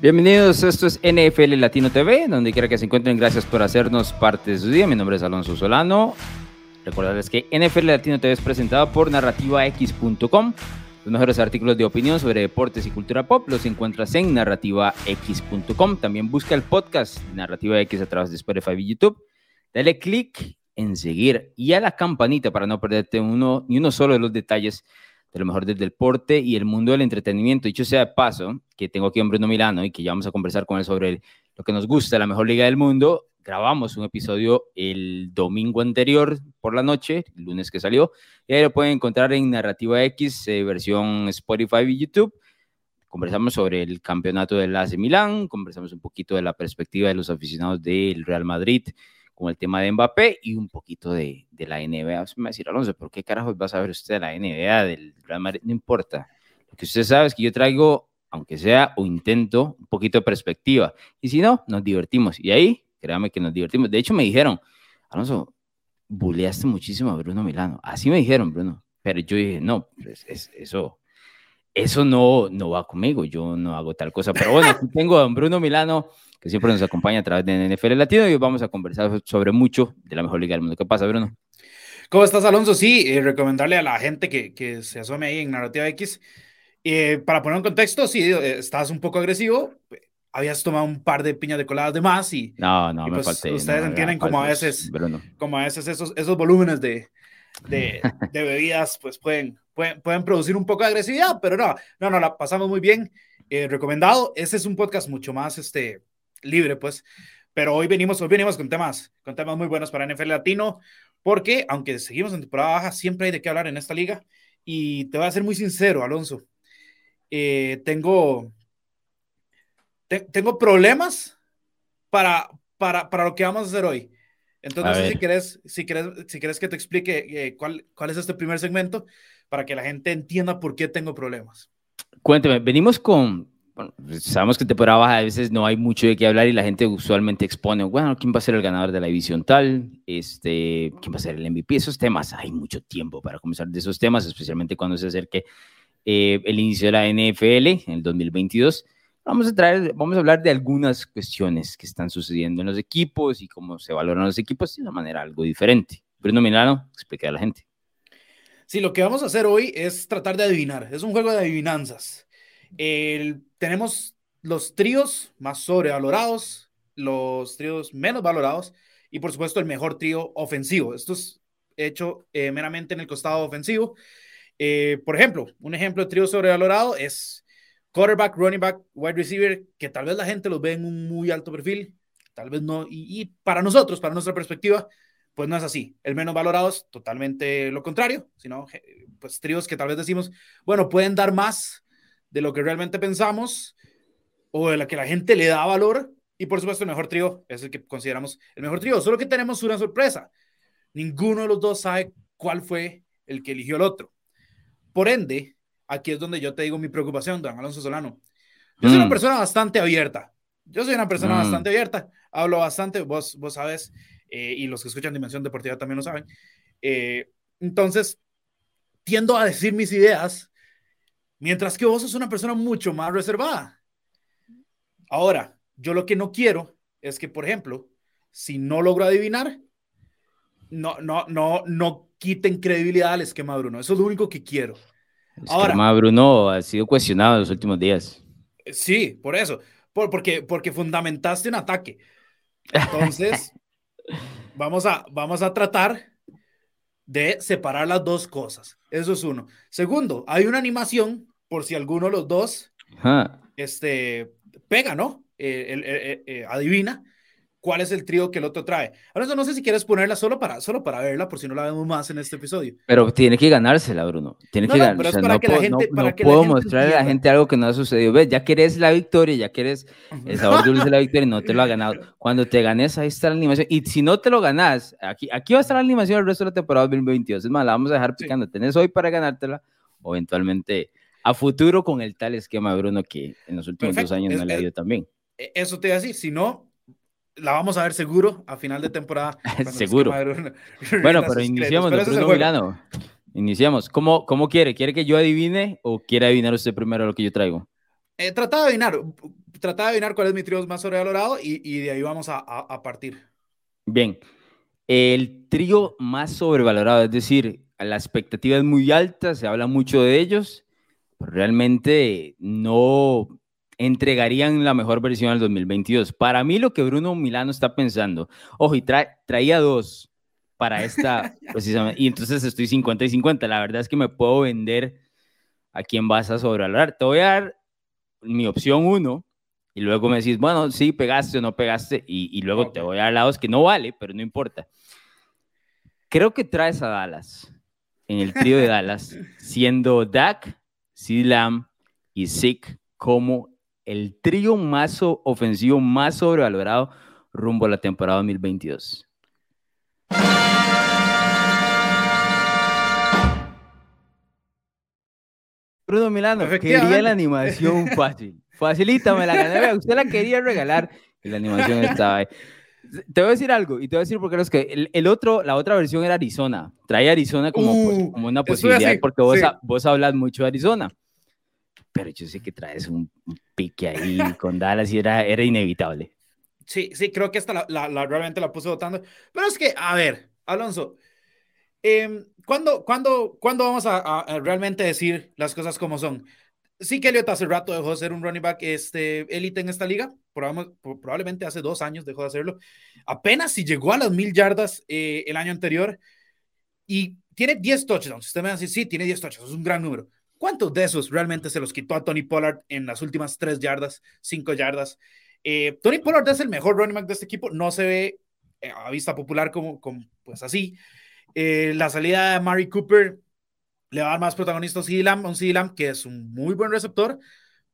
Bienvenidos, esto es NFL Latino TV, donde quiera que se encuentren, gracias por hacernos parte de su día. Mi nombre es Alonso Solano. Recordarles que NFL Latino TV es presentado por narrativax.com. Los mejores artículos de opinión sobre deportes y cultura pop los encuentras en narrativax.com. También busca el podcast Narrativa X a través de Spotify y YouTube. Dale click en seguir y a la campanita para no perderte uno, ni uno solo de los detalles de lo mejor del deporte y el mundo del entretenimiento. Dicho sea de paso, que tengo aquí a Bruno Milano y que ya vamos a conversar con él sobre lo que nos gusta, la mejor liga del mundo. Grabamos un episodio el domingo anterior por la noche, el lunes que salió, y ahí lo pueden encontrar en Narrativa X, eh, versión Spotify y YouTube. Conversamos sobre el campeonato del AC Milán, conversamos un poquito de la perspectiva de los aficionados del Real Madrid con el tema de Mbappé y un poquito de, de la NBA. Me va a decir, Alonso, ¿por qué carajos va a saber usted de la NBA, del Real Madrid? No importa. Lo que usted sabe es que yo traigo, aunque sea o intento, un poquito de perspectiva. Y si no, nos divertimos. Y ahí, créame que nos divertimos. De hecho, me dijeron, Alonso, buleaste muchísimo a Bruno Milano. Así me dijeron, Bruno. Pero yo dije, no, pues es, eso, eso no, no va conmigo. Yo no hago tal cosa. Pero bueno, aquí tengo a Bruno Milano que siempre nos acompaña a través de NFL Latino y vamos a conversar sobre mucho de la mejor liga del mundo. ¿Qué pasa, Bruno? ¿Cómo estás, Alonso? Sí, eh, recomendarle a la gente que, que, se asome ahí en Narrativa X. Eh, para poner un contexto, sí, eh, estás un poco agresivo, habías tomado un par de piñas de coladas de más y, no, no, y me pues, falté, ustedes no, entienden como a veces, Bruno. como a veces esos, esos volúmenes de, de, de, bebidas pues pueden, pueden, pueden producir un poco de agresividad, pero no, no, no, la pasamos muy bien. recomendado, este es un podcast mucho más, este, libre, pues. Pero hoy venimos, hoy venimos con temas, con temas muy buenos para NFL Latino, porque aunque seguimos en temporada baja, siempre hay de qué hablar en esta liga. Y te voy a ser muy sincero, Alonso. Eh, tengo, te, tengo problemas para, para, para lo que vamos a hacer hoy. Entonces, si quieres, si quieres, si quieres que te explique eh, cuál, cuál es este primer segmento para que la gente entienda por qué tengo problemas. Cuénteme, venimos con, bueno, pues, sabemos que temporada baja a veces no hay mucho de qué hablar y la gente usualmente expone, bueno, ¿quién va a ser el ganador de la división tal? Este, ¿Quién va a ser el MVP? Esos temas, hay mucho tiempo para comenzar de esos temas, especialmente cuando se acerque eh, el inicio de la NFL en el 2022. Vamos a, traer, vamos a hablar de algunas cuestiones que están sucediendo en los equipos y cómo se valoran los equipos de una manera algo diferente. Bruno Milano, explique a la gente. Sí, lo que vamos a hacer hoy es tratar de adivinar. Es un juego de adivinanzas. El, tenemos los tríos más sobrevalorados, los tríos menos valorados y por supuesto el mejor trío ofensivo. Esto es hecho eh, meramente en el costado ofensivo. Eh, por ejemplo, un ejemplo de trío sobrevalorado es quarterback, running back, wide receiver, que tal vez la gente los ve en un muy alto perfil, tal vez no, y, para nosotros, para nuestra perspectiva, pues no es así. El menos valorado es totalmente lo contrario, sino pues tríos que tal vez decimos, bueno, pueden dar más, de lo que realmente pensamos o de la que la gente le da valor. Y por supuesto, el mejor trío es el que consideramos el mejor trío. Solo que tenemos una sorpresa. Ninguno de los dos sabe cuál fue el que eligió el otro. Por ende, aquí es donde yo te digo mi preocupación, don Alonso Solano. Yo soy una persona bastante abierta. Yo soy una persona mm. bastante abierta. Hablo bastante, vos, vos sabes, eh, y los que escuchan Dimensión Deportiva también lo saben. Eh, entonces, tiendo a decir mis ideas Mientras que vos sos una persona mucho más reservada. Ahora, yo lo que no quiero es que, por ejemplo, si no logro adivinar, no, no, no, no quiten credibilidad al esquema Bruno. Eso es lo único que quiero. El Ahora, esquema Bruno ha sido cuestionado en los últimos días. Sí, por eso. Por, porque, porque fundamentaste un ataque. Entonces, vamos a, vamos a tratar de separar las dos cosas. Eso es uno. Segundo, hay una animación por si alguno de los dos este, pega, ¿no? Eh, eh, adivina cuál es el trío que el otro trae. Ahora no sé si quieres ponerla solo para, solo para verla, por si no la vemos más en este episodio. Pero tiene que ganársela, Bruno. Tiene que ganársela. No, puedo, gente, no, no puedo mostrarle a la gente algo que no ha sucedido. Ves, ya querés la victoria, ya querés el sabor dulce de la victoria y no te lo ha ganado. Cuando te ganes, ahí está la animación. Y si no te lo ganas, aquí, aquí va a estar la animación el resto de la temporada 2022. Es más, la vamos a dejar picando. Sí. Tenés hoy para ganártela o eventualmente a futuro con el tal esquema, Bruno, que en los últimos Perfecto. dos años no es, le ha ido también. E, eso te iba a decir, si no, la vamos a ver seguro a final de temporada. seguro. Bueno, pero iniciamos, pero Bruno Milano. Iniciamos. ¿Cómo, ¿Cómo quiere? ¿Quiere que yo adivine o quiere adivinar usted primero lo que yo traigo? Eh, trataba de adivinar, trataba de adivinar cuál es mi trío más sobrevalorado y, y de ahí vamos a, a, partir. Bien, el trío más sobrevalorado, es decir, la expectativa es muy alta, se habla mucho de ellos, pero realmente no entregarían la mejor versión del 2022. Para mí lo que Bruno Milano está pensando, ojo, y traía dos para esta, precisamente, y entonces estoy 50 y 50, la verdad es que me puedo vender a quién vas a sobrevalorar. Te voy a dar mi opción uno y luego me decís, bueno, sí, pegaste o no pegaste y, luego te voy a dar lados que no vale, pero no importa. Creo que traes a Dallas en el trío de Dallas, siendo Dak, Lamb y Zeke como el trío más ofensivo más sobrevalorado rumbo a la temporada 2022. Bruno Milano, quería la animación fácil. Facilítame la gané. Usted la quería regalar y la animación estaba ahí. Te voy a decir algo y te voy a decir porque es que el, otro, la otra versión era Arizona. Trae Arizona como, uh, como una posibilidad porque vos, vos hablas mucho de Arizona. Pero yo sé que traes un, pique ahí con Dallas y era, era inevitable. Sí, sí, creo que esta la, la, realmente la puse votando. Pero es que, a ver, Alonso, eh, ¿cuándo, cuándo, ¿cuándo, vamos a, realmente decir las cosas como son? Sí que Elliot hace rato dejó de ser un running back este, élite en esta liga, probablemente hace dos años dejó de hacerlo. Apenas si llegó a las mil yardas eh, el año anterior y tiene 10 touchdowns. Usted me va a decir, sí, tiene 10 touchdowns, es un gran número. ¿Cuántos de esos realmente se los quitó a Tony Pollard en las últimas tres yardas, cinco yardas? Eh, Tony Pollard es el mejor running back de este equipo, no se ve eh, a vista popular como, como pues así. Eh, la salida de Mari Cooper le va a dar más protagonista a CD un que es un muy buen receptor,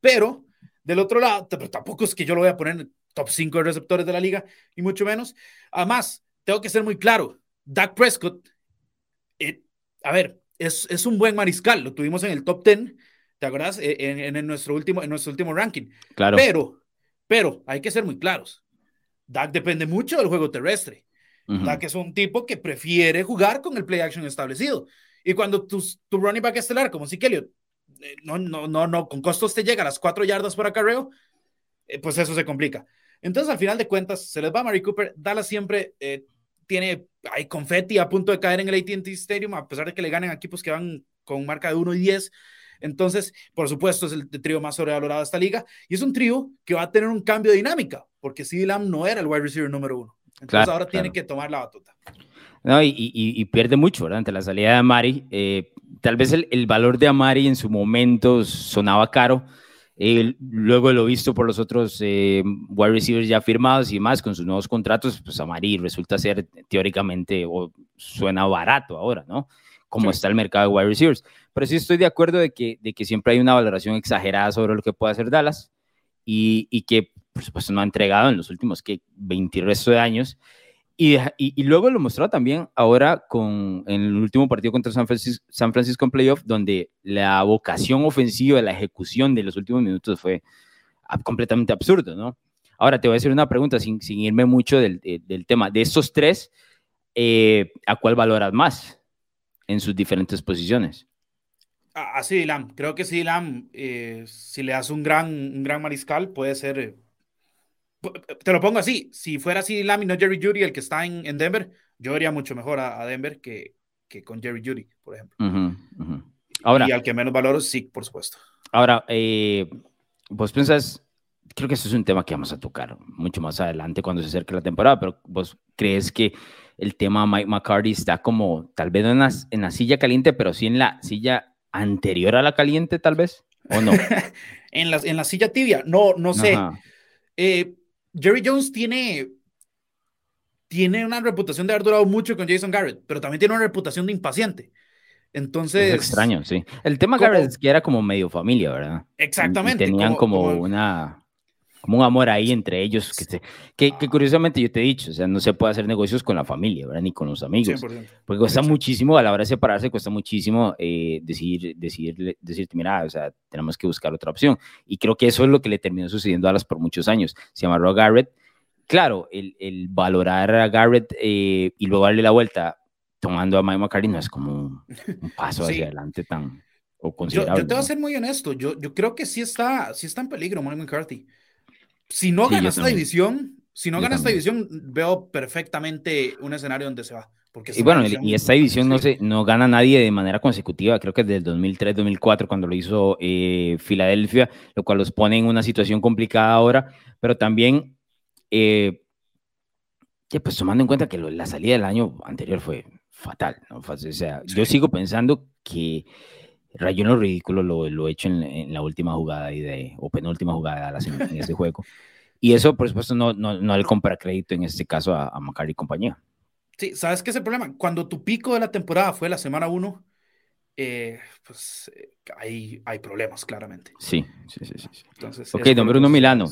pero del otro lado, tampoco es que yo lo voy a poner en top 5 de receptores de la liga, y mucho menos. Además, tengo que ser muy claro, Dak Prescott, a ver, es, es, un buen mariscal, lo tuvimos en el top 10, ¿te acuerdas? En, en, nuestro, último, en nuestro último ranking. Claro. Pero, pero hay que ser muy claros. Dak depende mucho del juego terrestre. Dak es un tipo que prefiere jugar con el play action establecido. Y cuando tu, tu running back estelar, como si Elliott, eh, no, no, no, no, con costos te llega a las cuatro yardas por acarreo, eh, pues eso se complica. Entonces, al final de cuentas, se les va a Mari Cooper. Dallas siempre eh, tiene, hay confeti a punto de caer en el ATT Stadium, a pesar de que le ganen equipos que van con marca de 1 y 10. Entonces, por supuesto, es el trío más sobrevalorado de esta liga y es un trío que va a tener un cambio de dinámica, porque CD Lamb no era el wide receiver número uno. Entonces, ahora tiene que tomar la batuta. No, y, y, pierde mucho, ¿verdad? Ante la salida de Amari. Eh, tal vez el, el, valor de Amari en su momento sonaba caro, luego lo visto por los otros eh, wide receivers ya firmados y más con sus nuevos contratos, pues Amari resulta ser teóricamente o suena barato ahora, ¿no? Como está el mercado de wide receivers. Pero sí estoy de acuerdo de que, de que siempre hay una valoración exagerada sobre lo que puede hacer Dallas y, y que, por supuesto, no ha entregado en los últimos que 20 resto de años. Y, luego lo mostró también ahora con, en el último partido contra San Francisco, en playoff, donde la vocación ofensiva, la ejecución de los últimos minutos fue completamente absurdo, ¿no? Ahora te voy a hacer una pregunta sin, sin irme mucho del, del, tema. De estos tres, eh, ¿a cuál valoras más en sus diferentes posiciones? A, a Creo que sí, eh, si le das un gran, un gran mariscal, puede ser eh, te lo pongo así, si fuera así Lam y no Jerry Judy el que está en, en Denver, yo vería mucho mejor a, Denver que, que, con Jerry Judy, por ejemplo. Ahora, y al que menos valoro, sí, por supuesto. Ahora, eh, vos pensás, creo que eso es un tema que vamos a tocar mucho más adelante cuando se acerque la temporada, pero vos crees que el tema Mike McCarthy está como tal vez en la, en la silla caliente, pero sí en la silla anterior a la caliente, tal vez, o no? en, la, en la silla tibia, no, no sé. Eh, Jerry Jones tiene, tiene una reputación de haber durado mucho con Jason Garrett, pero también tiene una reputación de impaciente. Entonces. Es extraño, sí. El tema Garrett es que era como medio familia, ¿verdad? Exactamente. tenían como, una como un amor ahí entre ellos, que, que, que, curiosamente yo te he dicho, o sea, no se puede hacer negocios con la familia, ¿verdad? Ni con los amigos. Porque cuesta muchísimo, a la hora de separarse, cuesta muchísimo eh, decir, decir, decirte, mira, o sea, tenemos que buscar otra opción. Y creo que eso es lo que le terminó sucediendo a las por muchos años. Se amarró a Garrett. Claro, el, el valorar a Garrett eh, y luego darle la vuelta tomando a Mike McCarthy no es como un, paso hacia adelante tan o considerable. Yo, te voy a ser muy honesto, yo, yo creo que sí está, sí está en peligro Mike McCarthy. Si no gana esta división, si no gana esta división, veo perfectamente un escenario donde se va. Porque y bueno, y esta división no, se, no gana nadie de manera consecutiva, creo que desde el 2003-2004 cuando lo hizo eh, Filadelfia, lo cual los pone en una situación complicada ahora, pero también, eh, pues tomando en cuenta que la salida del año anterior fue fatal, ¿no? O sea, yo sigo pensando que rayó lo ridículo lo, lo hecho en, la última jugada y de, o penúltima jugada de en ese juego. Y eso, por supuesto, no, no, no le compra crédito en este caso a, a y compañía. Sí, ¿sabes qué es el problema? Cuando tu pico de la temporada fue la semana 1, eh, pues eh, hay, hay problemas, claramente. Sí, sí, sí. sí. Entonces, ok, don Bruno Milano,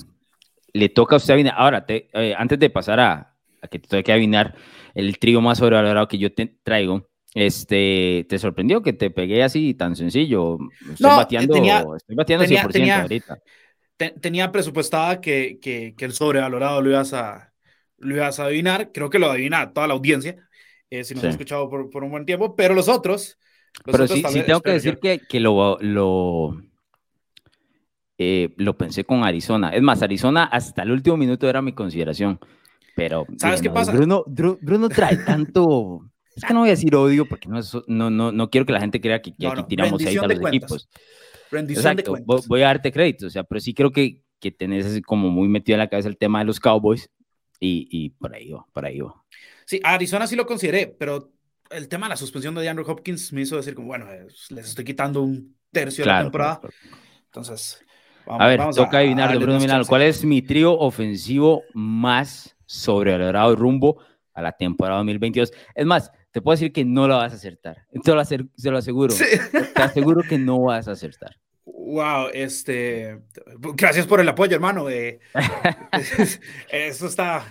le toca a usted adivinar. Ahora, te, eh, antes de pasar a, a que te toque que adivinar el trío más sobrevalorado que yo te traigo, este, ¿te sorprendió que te pegué así tan sencillo? Estoy no, bateando, estoy bateando tenía, 100% ahorita. tenía presupuestada que, que, que, el sobrevalorado lo ibas a, lo ibas a adivinar. Creo que lo adivina toda la audiencia, eh, si nos ha escuchado por, por, un buen tiempo, pero los otros. pero sí, sí, tengo que decir que, que lo, lo, eh, lo pensé con Arizona. Es más, Arizona hasta el último minuto era mi consideración. Pero, ¿sabes qué pasa? Bruno, Bruno trae tanto es que no voy a decir odio porque no, no, no, no quiero que la gente crea que, aquí tiramos ahí a los equipos. Exacto, voy a darte crédito, o sea, pero sí creo que, que tenés como muy metido en la cabeza el tema de los Cowboys y, y por ahí va, por ahí va. Sí, Arizona sí lo consideré, pero el tema de la suspensión de DeAndre Hopkins me hizo decir como, bueno, les estoy quitando un tercio de la temporada. Entonces, vamos, a ver, toca adivinar, Bruno Milano, ¿cuál es mi trío ofensivo más sobrevalorado rumbo a la temporada 2022? Es más, te puedo decir que no lo vas a acertar. Te lo, te lo aseguro. Te aseguro que no vas a acertar. Wow, este, gracias por el apoyo, hermano. Eh, eso está.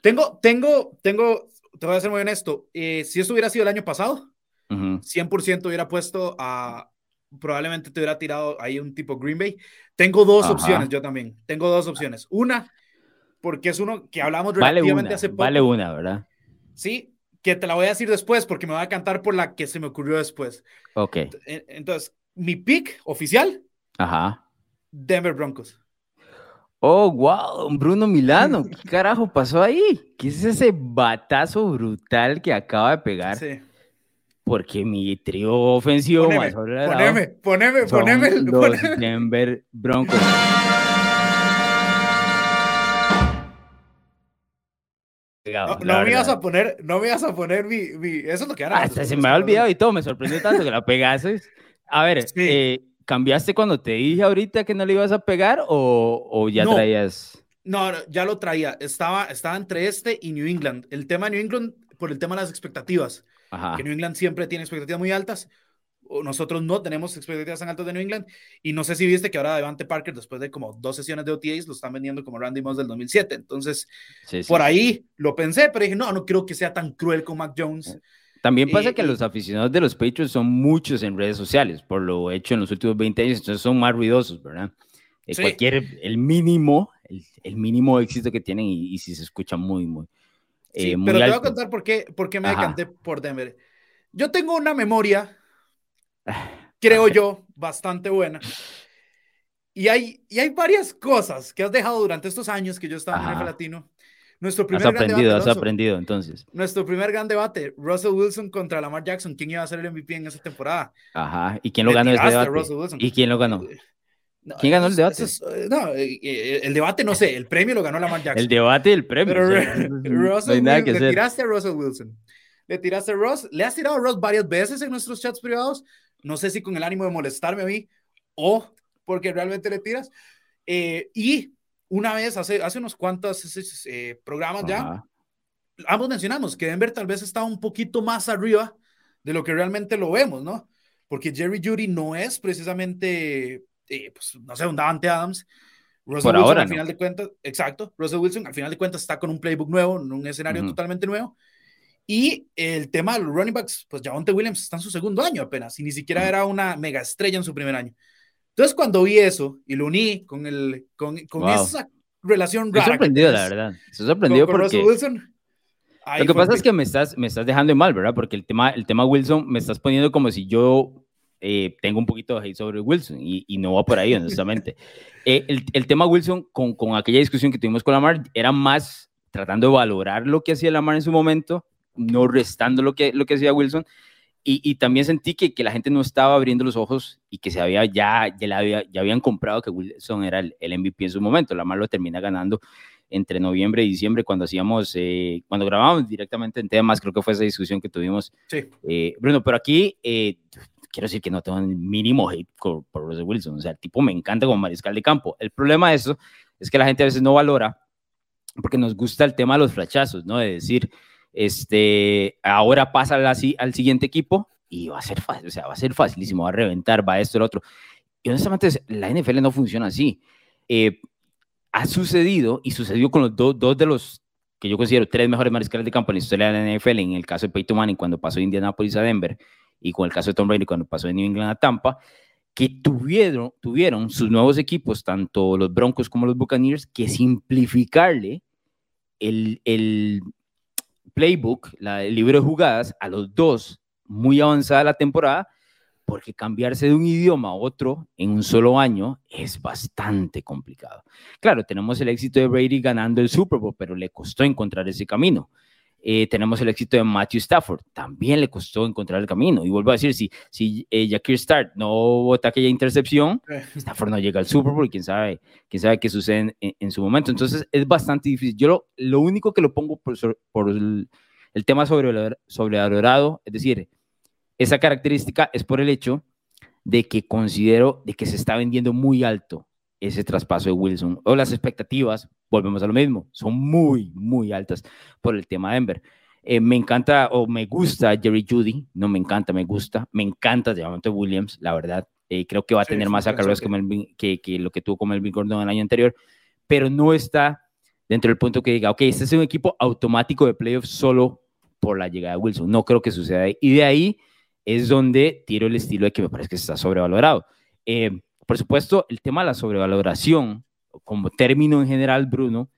Tengo, tengo, tengo, te voy a ser muy honesto. Eh, si esto hubiera sido el año pasado, 100% hubiera puesto a, probablemente te hubiera tirado ahí un tipo Green Bay. Tengo dos opciones, yo también. Tengo dos opciones. Una, porque es uno que hablamos relativamente hace poco. Vale una, ¿verdad? Sí, que te la voy a decir después porque me voy a cantar por la que se me ocurrió después. Ok. Entonces, mi pick oficial. Ajá. Denver Broncos. Oh, wow, Bruno Milano, ¿qué carajo pasó ahí? ¿Qué es ese batazo brutal que acaba de pegar? Sí. Porque mi trío ofensivo poneme, más Poneme, poneme, poneme. Los Denver Broncos. No, me ibas a poner, no me ibas a poner mi, eso es lo que era. Hasta se me ha olvidado y todo, me sorprendió tanto que la pegases. A ver, eh, ¿cambiaste cuando te dije ahorita que no le ibas a pegar o, o ya traías? No, ya lo traía. Estaba, estaba entre este y New England. El tema de New England, por el tema de las expectativas, que New England siempre tiene expectativas muy altas nosotros no tenemos expectativas tan altas de New England. Y no sé si viste que ahora Devante Parker, después de como dos sesiones de OTAs, lo están vendiendo como Randy Moss del 2007. Entonces, por ahí lo pensé, pero dije, no, no creo que sea tan cruel con Mac Jones. También pasa que los aficionados de los Patriots son muchos en redes sociales, por lo hecho en los últimos 20 años, entonces son más ruidosos, ¿verdad? Eh, cualquier, el mínimo, el, mínimo éxito que tienen y, si se escucha muy, muy. Eh, pero te voy a contar por qué, por qué me decanté por Denver. Yo tengo una memoria creo yo, bastante buena. Y hay, y hay varias cosas que has dejado durante estos años que yo estaba en el Latino. Nuestro primer has aprendido, gran debate, has aprendido entonces. Nuestro primer gran debate, Russell Wilson contra Lamar Jackson, ¿quién iba a ser el MVP en esa temporada? Ajá, ¿y quién lo ganó ese debate? ¿Y quién lo ganó? ¿Quién ganó el debate? no, eh, eh, el debate no sé, el premio lo ganó Lamar Jackson. El debate el premio. Pero Russell no le tiraste a Russell Wilson. Le tiraste a Ross, le has tirado a Ross varias veces en nuestros chats privados, no sé si con el ánimo de molestarme a mí o porque realmente le tiras. Eh, y una vez, hace, hace unos cuantos eh, programas ya, ambos mencionamos que Denver tal vez está un poquito más arriba de lo que realmente lo vemos, ¿no? Porque Jerry Judy no es precisamente, eh, pues, no sé, un Davante Adams. Russell Wilson, al final de cuentas, exacto, Russell Wilson al final de cuentas está con un playbook nuevo, en un escenario totalmente nuevo. Y el tema de los running backs, pues Javonte Williams está en su segundo año apenas, y ni siquiera era una mega estrella en su primer año. Entonces, cuando vi eso y lo uní con, el, con, con esa relación rara. Estoy sorprendido, la verdad. Estoy sorprendido porque. Wilson, lo que pasa es que me estás, me estás dejando mal, ¿verdad? Porque el tema, el tema Wilson me estás poniendo como si yo eh, tengo un poquito de hate sobre Wilson y, y no va por ahí, honestamente. Eh, el, el, tema Wilson con, con aquella discusión que tuvimos con Lamar era más tratando de valorar lo que hacía Lamar en su momento, no restando lo que, lo que hacía Wilson. Y, y, también sentí que, que, la gente no estaba abriendo los ojos y que se había ya, ya, había, ya habían comprado que Wilson era el, el, MVP en su momento. Lamar lo termina ganando entre noviembre y diciembre cuando hacíamos, eh, cuando grabábamos directamente en temas, creo que fue esa discusión que tuvimos. Sí. Eh, Bruno, pero aquí eh, quiero decir que no tengo el mínimo hate por, por Russell Wilson. O sea, el tipo me encanta como mariscal de campo. El problema de eso es que la gente a veces no valora porque nos gusta el tema de los flachazos, ¿no? De decir, este, ahora pasa al, al siguiente equipo y va a ser fácil, o sea, va a ser facilísimo, va a reventar, va a esto, el otro. Y honestamente, la NFL no funciona así. Eh, ha sucedido y sucedió con los dos, dos de los que yo considero tres mejores mariscales de campo en la historia de la NFL, en el caso de Peyton Manning cuando pasó de Indianapolis a Denver y con el caso de Tom Brady cuando pasó de New England a Tampa, que tuvieron, tuvieron sus nuevos equipos, tanto los Broncos como los Buccaneers, que simplificarle el, el playbook, la, el libro de jugadas, a los dos muy avanzada la temporada, porque cambiarse de un idioma a otro en un solo año es bastante complicado. Claro, tenemos el éxito de Brady ganando el Super Bowl, pero le costó encontrar ese camino. Eh, tenemos el éxito de Matthew Stafford, también le costó encontrar el camino. Y vuelvo a decir, si, si eh, Start no bota aquella intercepción, Stafford no llega al Super Bowl quién sabe, quién sabe qué sucede en, en, su momento. Entonces es bastante difícil. Yo lo, lo único que lo pongo por, por el, el, tema sobre, sobre adorado, es decir, esa característica es por el hecho de que considero de que se está vendiendo muy alto ese traspaso de Wilson o las expectativas, volvemos a lo mismo, son muy, muy altas por el tema de Denver. Eh, me encanta o me gusta Jerry Judy, no me encanta, me gusta, me encanta Javante Williams, la verdad. Eh, creo que va a sí, tener más acarreos que, que, que, lo que tuvo con Melvin Gordon el año anterior, pero no está dentro del punto que diga, ok, este es un equipo automático de playoffs solo por la llegada de Wilson. No creo que suceda ahí. Y de ahí es donde tiro el estilo de que me parece que está sobrevalorado. Eh, por supuesto, el tema de la sobrevaloración, como término en general, Bruno,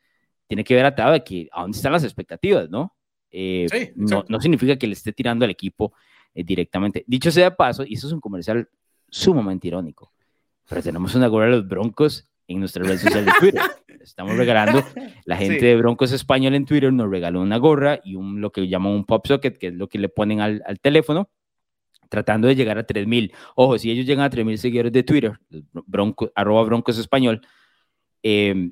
tiene que ver atado de que a dónde están las expectativas, ¿no? Eh, sí, no, no, significa que le esté tirando al equipo eh, directamente. Dicho sea de paso, y eso es un comercial sumamente irónico, pero tenemos una gorra de los Broncos en nuestra red social de Twitter. Estamos regalando, la gente sí. de Broncos Español en Twitter nos regaló una gorra y un, lo que llaman un pop socket, que es lo que le ponen al, al teléfono, tratando de llegar a 3000. Ojo, si ellos llegan a 3000 seguidores de Twitter, bronco, arroba broncos español, eh,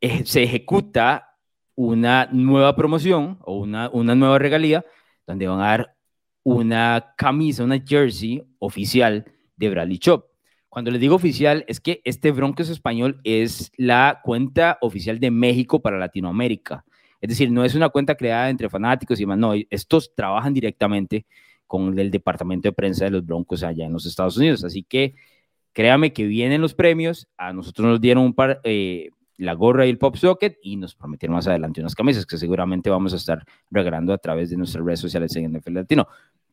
eh, se ejecuta una nueva promoción o una, una nueva regalía donde van a dar una camisa, una jersey oficial de Bradley Chop. Cuando les digo oficial, es que este Broncos Español es la cuenta oficial de México para Latinoamérica. Es decir, no es una cuenta creada entre fanáticos y demás, no, estos trabajan directamente con el departamento de prensa de los Broncos allá en los Estados Unidos. Así que créame que vienen los premios, a nosotros nos dieron un par, eh, la gorra y el pop socket y nos prometieron más adelante unas camisas que seguramente vamos a estar regalando a través de nuestras redes sociales en NFL Latino.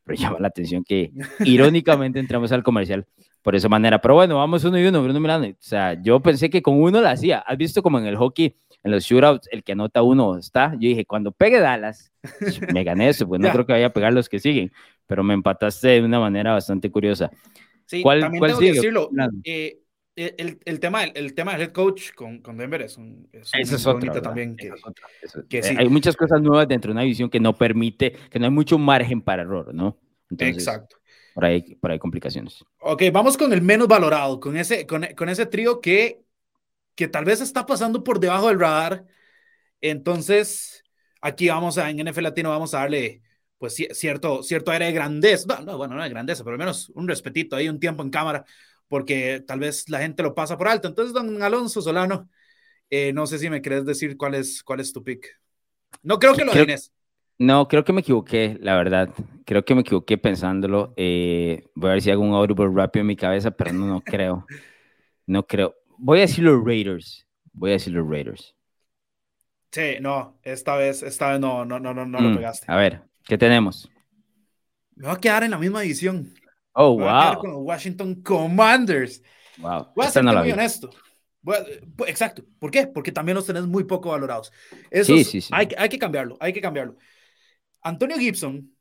Pero llama la atención que irónicamente entramos al comercial por esa manera. Pero bueno, vamos uno y uno, Bruno Milano. O sea, yo pensé que con uno la hacía. ¿Has visto como en el hockey, en los shootouts, el que anota uno está? Yo dije, cuando pegue Dallas, me gané eso, pues no creo que vaya a pegar los que siguen pero me empataste de una manera bastante curiosa. Sí, ¿Cuál, también cuál tengo sigue? que decirlo. Eh, el, el, tema, el tema del head coach con, con Denver es un, es Esa es otra, también que, es otra. Eso, que sí. Hay muchas cosas nuevas dentro de una visión que no permite, que no hay mucho margen para error, ¿no? Entonces, Exacto. Por ahí, por ahí complicaciones. Ok, vamos con el menos valorado, con ese, con, con ese trío que, que tal vez está pasando por debajo del radar. Entonces, aquí vamos a, en NFL Latino, vamos a darle pues cierto, cierto aire de grandeza, no, no, bueno, no de grandeza, pero al menos un respetito ahí, un tiempo en cámara, porque tal vez la gente lo pasa por alto. Entonces, don Alonso Solano, eh, no sé si me querés decir cuál es, cuál es tu pick. No creo que lo creo, tienes. No, creo que me equivoqué, la verdad. Creo que me equivoqué pensándolo. Eh, voy a ver si hago un audible rápido en mi cabeza, pero no, no creo. No creo. Voy a decir los Raiders. Voy a decir los Raiders. Sí, no, esta vez, esta vez no, no, no, no, no mm, lo pegaste. A ver, ¿Qué tenemos? Me va a quedar en la misma división. Oh, Me wow. a quedar con los Washington Commanders. Wow. Voy a ser no muy vi. honesto. Voy a- exacto. ¿Por qué? Porque también los tenés muy poco valorados. Eso Sí, sí, sí. Hay, hay que cambiarlo, hay que cambiarlo. Antonio Gibson,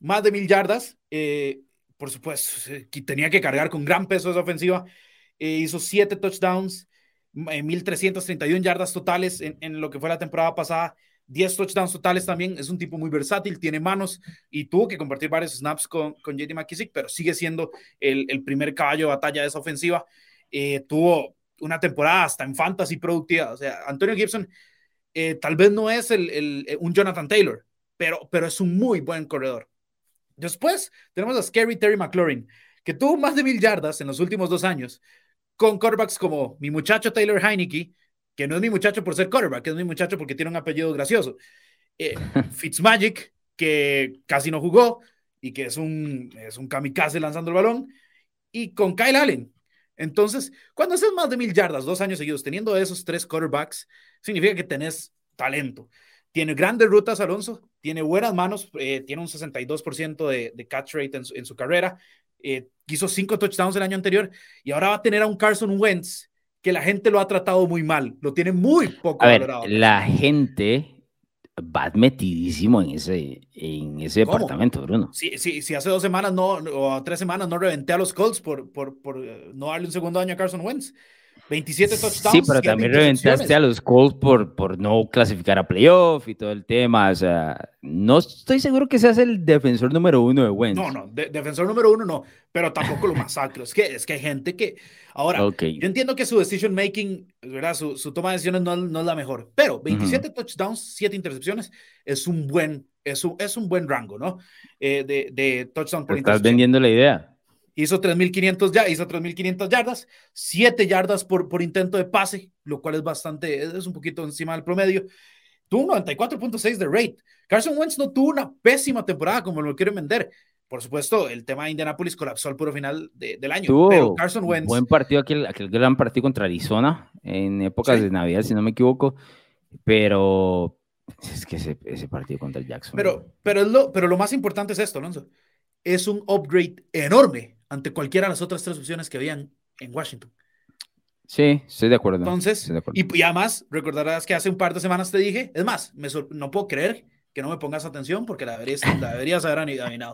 más de mil yardas, eh, por supuesto, tenía que cargar con gran peso esa ofensiva. Eh, hizo siete touchdowns, 1.331 eh, yardas totales en, en, lo que fue la temporada pasada. 10 touchdowns totales también. Es un tipo muy versátil, tiene manos y tuvo que compartir varios snaps con, con JD McKissick, pero sigue siendo el, el primer caballo de batalla de esa ofensiva. Eh, tuvo una temporada hasta en fantasy productiva. O sea, Antonio Gibson eh, tal vez no es el, el, eh, un Jonathan Taylor, pero, pero es un muy buen corredor. Después tenemos a Scary Terry McLaurin, que tuvo más de mil yardas en los últimos dos años, con quarterbacks como mi muchacho Taylor Heineke, que no es mi muchacho por ser quarterback, es mi muchacho porque tiene un apellido gracioso. Eh, Fitzmagic, que casi no jugó y que es un, es un kamikaze lanzando el balón, y con Kyle Allen, entonces, cuando haces más de mil yardas dos años seguidos teniendo esos tres quarterbacks, significa que tenés talento. Tiene grandes rutas, Alonso, tiene buenas manos, eh, tiene un 62% de, de, catch rate en su, carrera, eh, hizo cinco touchdowns el año anterior y ahora va a tener a un Carson Wentz que la gente lo ha tratado muy mal, lo tiene muy poco a ver, La gente va metidísimo en ese, en ese departamento, Bruno. Si, si, si, hace dos semanas no, o tres semanas no reventé a los Colts por, por, por eh, no darle un segundo año a Carson Wentz. 27 touchdowns. Sí, pero también reventaste a los Colts por, por no clasificar a playoff y todo el tema. O sea, no estoy seguro que seas el defensor número uno de Wentz. No, no, defensor número uno no, pero tampoco lo masacro. Es que, es que hay gente que. Ahora, yo entiendo que su decision making, ¿verdad? Su, su toma de decisiones no, no, es la mejor, pero 27 touchdowns, 7 intercepciones es un buen, es un, es un buen rango, ¿no? Eh, de, de touchdown por Estás vendiendo la idea hizo 3.500 ya, hizo 3.500 yardas, 7 yardas por, por intento de pase, lo cual es bastante, es un poquito encima del promedio. Tuvo un 94.6 de rate. Carson Wentz no tuvo una pésima temporada como lo quieren vender. Por supuesto, el tema de Indianapolis colapsó al puro final del año. Tuvo pero Carson Wentz. Buen partido, aquel, aquel gran partido contra Arizona en épocas de Navidad, si no me equivoco. Pero es que ese, ese partido contra Jackson. Pero, pero, lo, pero lo más importante es esto, Alonso. Es un upgrade enorme ante cualquiera de las otras tres opciones que habían en Washington. Sí, estoy de acuerdo. Entonces, Y, además, recordarás que hace un par de semanas te dije, es más, me no puedo creer que no me pongas atención porque la deberías, la deberías haber adivinado.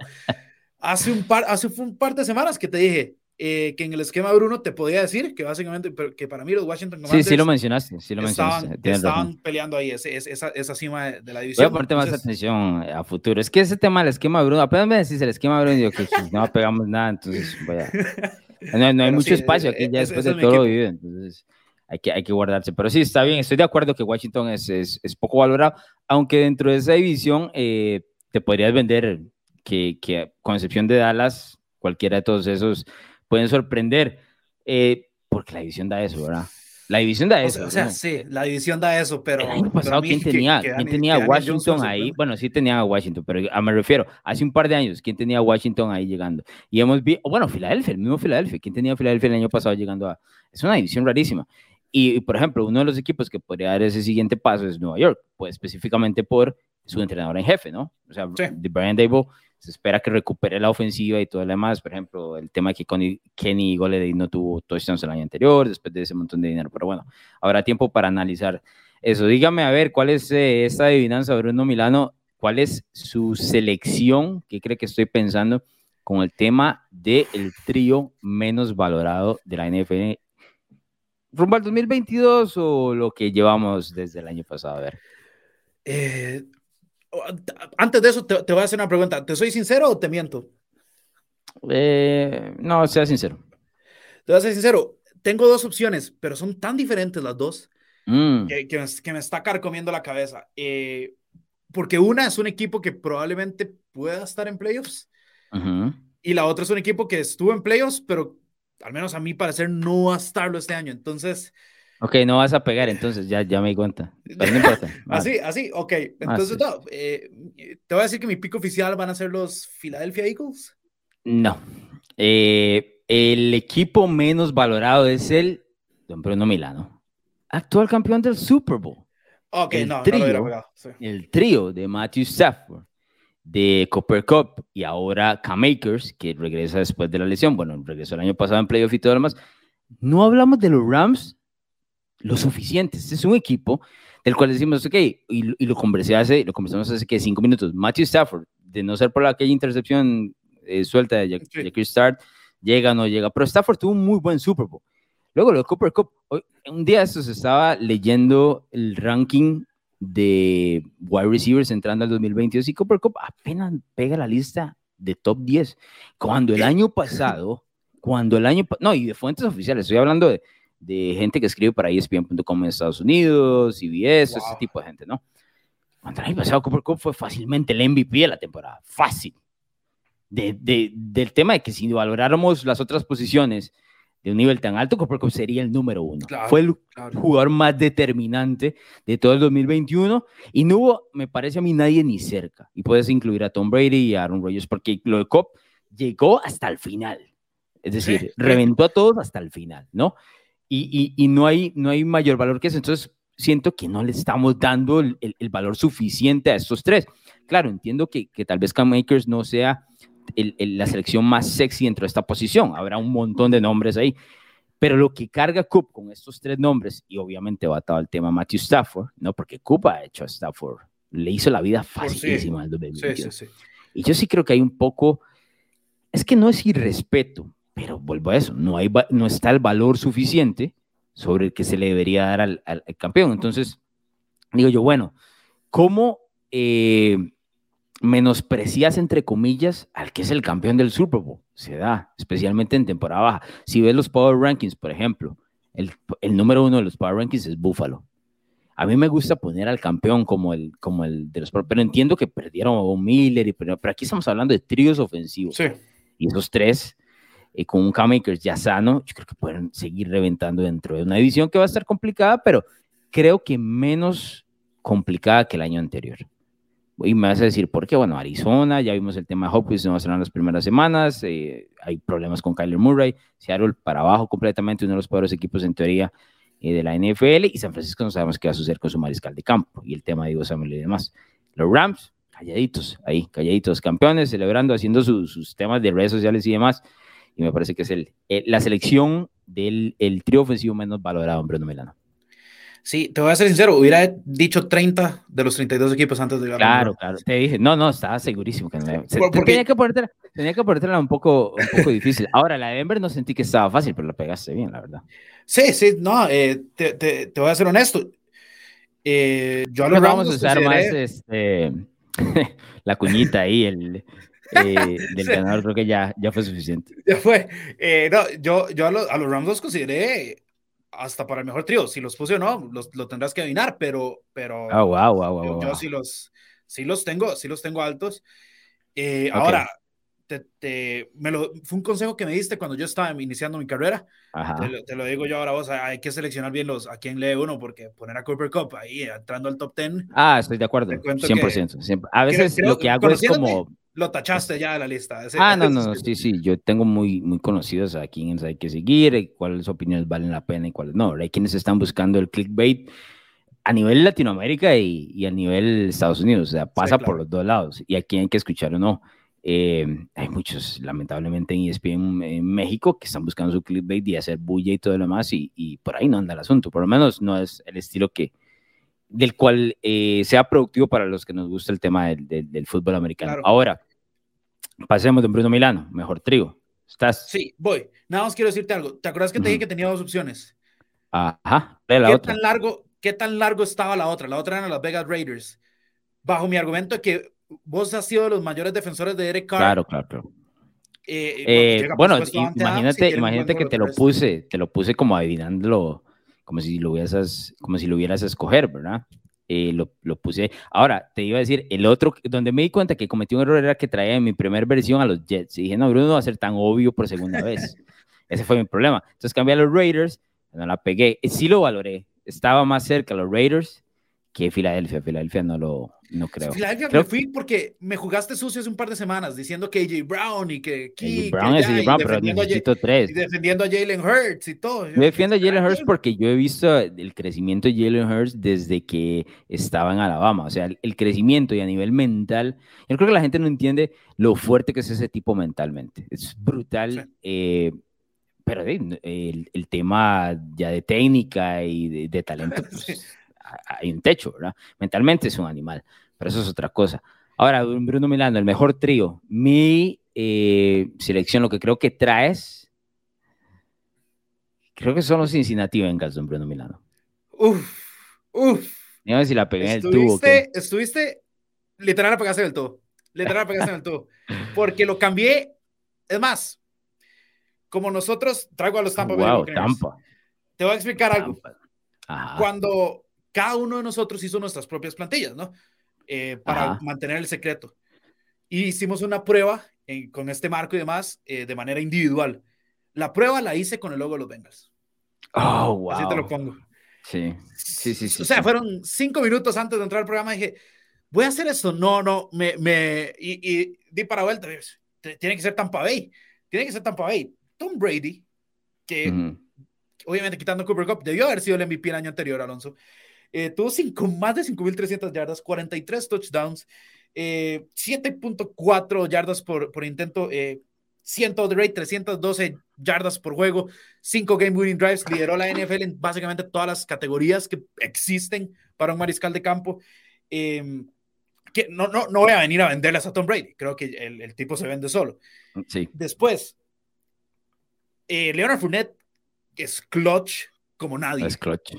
Hace un, par, hace un par de semanas que te dije eh, que en el esquema Bruno te podía decir que básicamente que para mí los Washington Commanders sí, sí lo mencionaste, sí lo estaban, estaban peleando ahí ese, esa, esa, cima de, la división. Voy a ponerte más atención a futuro. Es que ese tema del esquema Bruno, apenas me decís el esquema Bruno, digo que no pegamos nada, entonces vaya. No, no hay mucho espacio aquí ya después de todo vive, entonces hay que, hay que guardarse. Pero sí, está bien, estoy de acuerdo que Washington es, es, es poco valorado, aunque dentro de esa división eh, te podrías vender que, que con excepción de Dallas, cualquiera de todos esos pueden sorprender, eh, porque la división da eso, ¿verdad? La división da eso. O sea, sí, la división da eso, pero. El año pasado, ¿quién tenía, ¿quién tenía a Washington ahí? Bueno, sí tenían a Washington, pero a, me refiero, hace un par de años, ¿quién tenía a Washington ahí llegando? Y hemos visto, bueno, Filadelfia, el mismo Filadelfia, ¿quién tenía a Filadelfia el año pasado llegando a. Es una división rarísima. Y, por ejemplo, uno de los equipos que podría dar ese siguiente paso es Nueva York, pues específicamente por su entrenador en jefe, ¿no? O sea, de Brian Dable se espera que recupere la ofensiva y todo lo demás. Por ejemplo, el tema de que Kenny Goleday no tuvo touchdowns el año anterior, después de ese montón de dinero. Pero bueno, habrá tiempo para analizar eso. Dígame, a ver, ¿cuál es eh, esta adivinanza, Bruno Milano? ¿Cuál es su selección? ¿Qué cree que estoy pensando con el tema del trío menos valorado de la NFL rumbo al 2022 o lo que llevamos desde el año pasado? A ver. Eh, antes de eso, te, voy a hacer una pregunta. ¿Te soy sincero o te miento? Eh, no, sea sincero. Te voy a ser sincero. Tengo dos opciones, pero son tan diferentes las dos mm. que, me, está carcomiendo la cabeza. Eh, porque una es un equipo que probablemente pueda estar en playoffs. Y la otra es un equipo que estuvo en playoffs, pero al menos a mí parecer no va a estarlo este año. Entonces, Ok, no vas a pegar, entonces ya, ya me di cuenta. no importa. así, así, ok. Entonces, no, eh, te voy a decir que mi pico oficial van a ser los Philadelphia Eagles. No. Eh, el equipo menos valorado es el Don Bruno Milano, actual campeón del Super Bowl. Ok, el no, trío, no El trío de Matthew Stafford, de Copper Cup y ahora Cam Akers, que regresa después de la lesión. Bueno, regresó el año pasado en playoff y todo lo demás. No hablamos de los Rams lo suficiente. Este es un equipo del cual decimos, ok, y, lo conversé hace, lo conversamos hace que cinco minutos. Matthew Stafford, de no ser por aquella intercepción eh, suelta de Jackie Start, llega o no llega, pero Stafford tuvo un muy buen Super Bowl. Luego lo de Cooper Cup, un día estos estaba leyendo el ranking de wide receivers entrando al 2022 y Cooper Cup apenas pega la lista de top 10. Cuando el año pasado, cuando el año, no, y de fuentes oficiales, estoy hablando de, de gente que escribe para ESPN.com en Estados Unidos, CBS, ese tipo de gente, ¿no? Cuando el año pasado Cooper Cup fue fácilmente el MVP de la temporada, fácil. De, de, del tema de que si valoráramos las otras posiciones de un nivel tan alto, Cooper Cup sería el número uno. Fue el jugador más determinante de todo el 2021 y no hubo, me parece a mí, nadie ni cerca. Y puedes incluir a Tom Brady y a Aaron Rodgers porque lo de Cup llegó hasta el final. Es decir, reventó a todos hasta el final, ¿no? Y, y, no, hay, no hay mayor valor que eso. Entonces, siento que no le estamos dando el, el, valor suficiente a estos tres. Claro, entiendo que, que tal vez Cam Makers no sea la selección más sexy dentro de esta posición. Habrá un montón de nombres ahí. Pero lo que carga Coop con estos tres nombres, y obviamente va atado al tema Matthew Stafford, ¿no? Porque Coop ha hecho a Stafford, le hizo la vida facilísima al Y yo sí creo que hay un poco, es que no es irrespeto, pero vuelvo a eso, no, hay, no está el valor suficiente sobre el que se le debería dar al, al campeón. Entonces, digo yo, bueno, ¿cómo eh, menosprecias, entre comillas, al que es el campeón del Super Bowl. Se da, especialmente en temporada baja. Si ves los Power Rankings, por ejemplo, el, el número uno de los Power Rankings es Buffalo. A mí me gusta poner al campeón como el, como el de los pero entiendo que perdieron a Miller, y, pero, aquí estamos hablando de tríos ofensivos. Y esos tres, eh, con un K-Makers ya sano, yo creo que pueden seguir reventando dentro de una división que va a estar complicada, pero creo que menos complicada que el año anterior. Y me vas a decir, ¿por qué? Bueno, Arizona, ya vimos el tema de Hopkins en las primeras semanas, eh, hay problemas con Kyler Murray, Seattle para abajo completamente, uno de los peores equipos en teoría eh, de la NFL, y San Francisco no sabemos qué va a suceder con su mariscal de campo y el tema de Diego Samuel y demás. Los Rams, calladitos, ahí, calladitos, campeones, celebrando, haciendo sus temas de redes sociales y demás, y me parece que es el, eh, la selección del el trío ofensivo menos valorado en Bruno Milano. Sí, te voy a ser sincero, hubiera dicho 30 de los 32 equipos antes de ganar. Claro, claro, te dije, no, no, estaba segurísimo que no. tenía que ponértela, tenía que ponértela un poco, un poco difícil. Ahora, la de Denver no sentí que estaba fácil, pero la pegaste bien, la verdad. Sí, sí, no, eh, te, te, te, voy a ser honesto. Eh, yo lo vamos a usar más este, la cuñita ahí, el, eh, del ganador, creo que ya, ya fue suficiente. Ya fue. Eh, no, yo, yo a, los, a los Rams los consideré hasta para el mejor trío. Si los puse o no, los, lo tendrás que adivinar, pero, pero oh, wow, wow, wow, yo, sí los, sí los tengo, sí los tengo altos. Eh, Ahora, te, te, me lo, fue un consejo que me diste cuando yo estaba iniciando mi carrera. Te, te, lo digo yo ahora vos, hay que seleccionar bien los, a quién lee uno, porque poner a Cooper Cup ahí entrando al top 10. Ah, estoy de acuerdo, 100%. a veces lo que hago es como lo tachaste ya de la lista. ah, no, no, sí, sí, yo tengo muy, muy conocidos a quienes hay que seguir, cuáles opiniones valen la pena y cuáles no. Hay quienes están buscando el clickbait a nivel Latinoamérica y, y a nivel Estados Unidos, o sea, pasa por los dos lados y aquí hay que escuchar o no. Eh, hay muchos, lamentablemente, en ESPN en México que están buscando su clickbait y hacer bulla y todo lo demás y, y por ahí no anda el asunto, por lo menos no es el estilo que, del cual eh, sea productivo para los que nos gusta el tema del, del, fútbol americano. Ahora, pasemos de Bruno Milano, mejor trigo. ¿Estás? Sí, voy. Nada más quiero decirte algo. ¿Te acuerdas que te dije que tenía dos opciones? Ajá. La ¿Qué, otra. Tan largo, ¿Qué tan largo estaba la otra? La otra era las Vegas Raiders. Bajo mi argumento de que vos has sido de los mayores defensores de Eric Carr. Claro, claro, claro. Eh, eh, bueno, imagínate, imagínate que te lo puse, te lo puse como adivinándolo como si lo hubieras, como si lo hubieras a escoger, ¿verdad? Eh, lo, lo, puse. Ahora, te iba a decir, el otro, donde me di cuenta que cometí un error era que traía en mi primera versión a los Jets. Y dije, no, Bruno no va a ser tan obvio por segunda vez. Ese fue mi problema. Entonces cambié a los Raiders, no la pegué. Sí lo valoré. Estaba más cerca a los Raiders que Filadelfia. Filadelfia no lo, no creo. Filadelfia creo... me fui porque me jugaste sucio hace un par de semanas diciendo que AJ Brown y que Key, Brown es AJ Brown, pero necesito a, tres. Y defendiendo a Jalen Hurts y todo. Yo defiendo a Jalen Hurts porque yo he visto el crecimiento de Jalen Hurts desde que estaba en Alabama. O sea, el, crecimiento y a nivel mental. Yo creo que la gente no entiende lo fuerte que es ese tipo mentalmente. Es brutal. Eh, pero el, el, tema ya de técnica y de, de talento, pues, hay un techo, ¿verdad? Mentalmente es un animal, pero eso es otra cosa. Ahora, Bruno Milano, el mejor trío. Mi eh, selección, lo que creo que traes, creo que son los Cincinnati Bengals, don Bruno Milano. Uf, uf. Dígame si la pegué en el tubo. ¿qué? Estuviste, literal, la pegaste en el tubo. Literal, la pegaste en el tubo. Porque lo cambié. Es más, como nosotros traigo a los Tampa wow. Tampa. Te voy a explicar algo. Tampa. Ajá. Cuando cada uno de nosotros hizo nuestras propias plantillas, ¿no? Eh, para Ajá. mantener el secreto. Y hicimos una prueba en- con este marco y demás eh, de manera individual. La prueba la hice con el logo de los Bengals. Oh, wow. Así te lo pongo. Sí, sí, sí. sí o sea, sí. fueron cinco minutos antes de entrar al programa. Dije, voy a hacer esto. No, no, me, me, y, y di para vuelta. T- Tiene que ser Tampa Bay. Tiene que ser Tampa Bay. Tom Brady, que obviamente quitando Cooper Cup, debió haber sido el MVP el año anterior, Alonso. Eh, tuvo cinco, más de 5.300 yardas, 43 touchdowns, eh, 7.4 yardas por, por intento, eh, 100 de rate, 312 yardas por juego, 5 game winning drives, lideró la NFL en básicamente todas las categorías que existen para un mariscal de campo. Eh, que no, no, no voy a venir a venderlas a Tom Brady, creo que el, el tipo se vende solo. Sí. Después, eh, Leonard Fournette es clutch como nadie. Es clutch.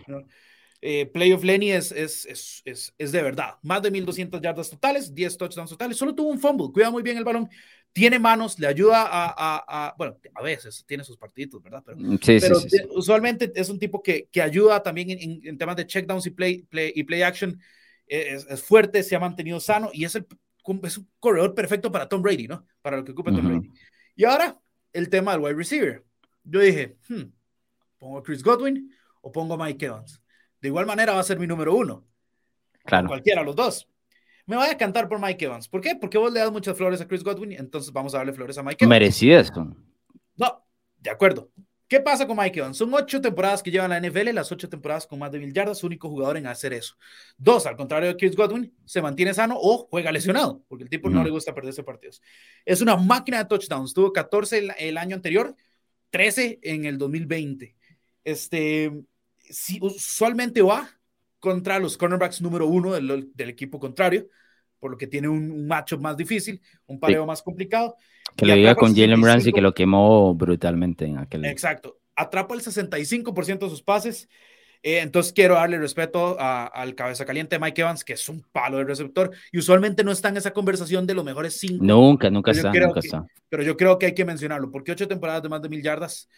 Eh, Playoff Lenny es, es, es, es, es de verdad. Más de 1.200 yardas totales, 10 touchdowns totales. Solo tuvo un fumble, cuida muy bien el balón. Tiene manos, le ayuda a, a, a bueno, a veces tiene sus partiditos, ¿verdad? Pero, Sí, pero sí, sí, sí. te- usualmente es un tipo que, que ayuda también en, en- en temas de checkdowns y play, play, y play action. Eh, Es, es fuerte, se ha mantenido sano y es, el, es un corredor perfecto para Tom Brady, ¿no? Para lo que ocupa Tom Ujú. Brady. Y ahora, el tema del wide receiver. Yo dije, hmm, ¿pongo a Chris Godwin o pongo a Mike Evans? De igual manera va a ser mi número uno, Claro. cualquiera de los dos. Me voy a cantar por Mike Evans. ¿Por qué? Porque vos le das muchas flores a Chris Godwin, entonces vamos a darle flores a Mike Evans. Merecidas. No, de acuerdo. ¿Qué pasa con Mike Evans? Son ocho temporadas que lleva la NFL, las ocho temporadas con más de mil yardas, único jugador en hacer eso. Dos, al contrario de Chris Godwin, se mantiene sano o juega lesionado, porque el tipo no le gusta perderse partidos. Es una máquina de touchdowns. Tuvo 14 el, el año anterior, 13 en el 2020. Este, si usualmente va contra los cornerbacks número uno del, del equipo contrario, por lo que tiene un, un matchup más difícil, un pareo más complicado. Que lo diga con Jalen Ramsey 65. que lo quemó brutalmente en aquel. Exacto. Atrapa el 65% de sus pases. Eh, entonces quiero darle respeto al cabeza caliente Mike Evans, que es un palo de receptor. Y usualmente no está en esa conversación de los mejores cinco. Nunca, nunca está, nunca que- está. Pero yo creo que hay que mencionarlo, porque ocho temporadas de más de mil yardas,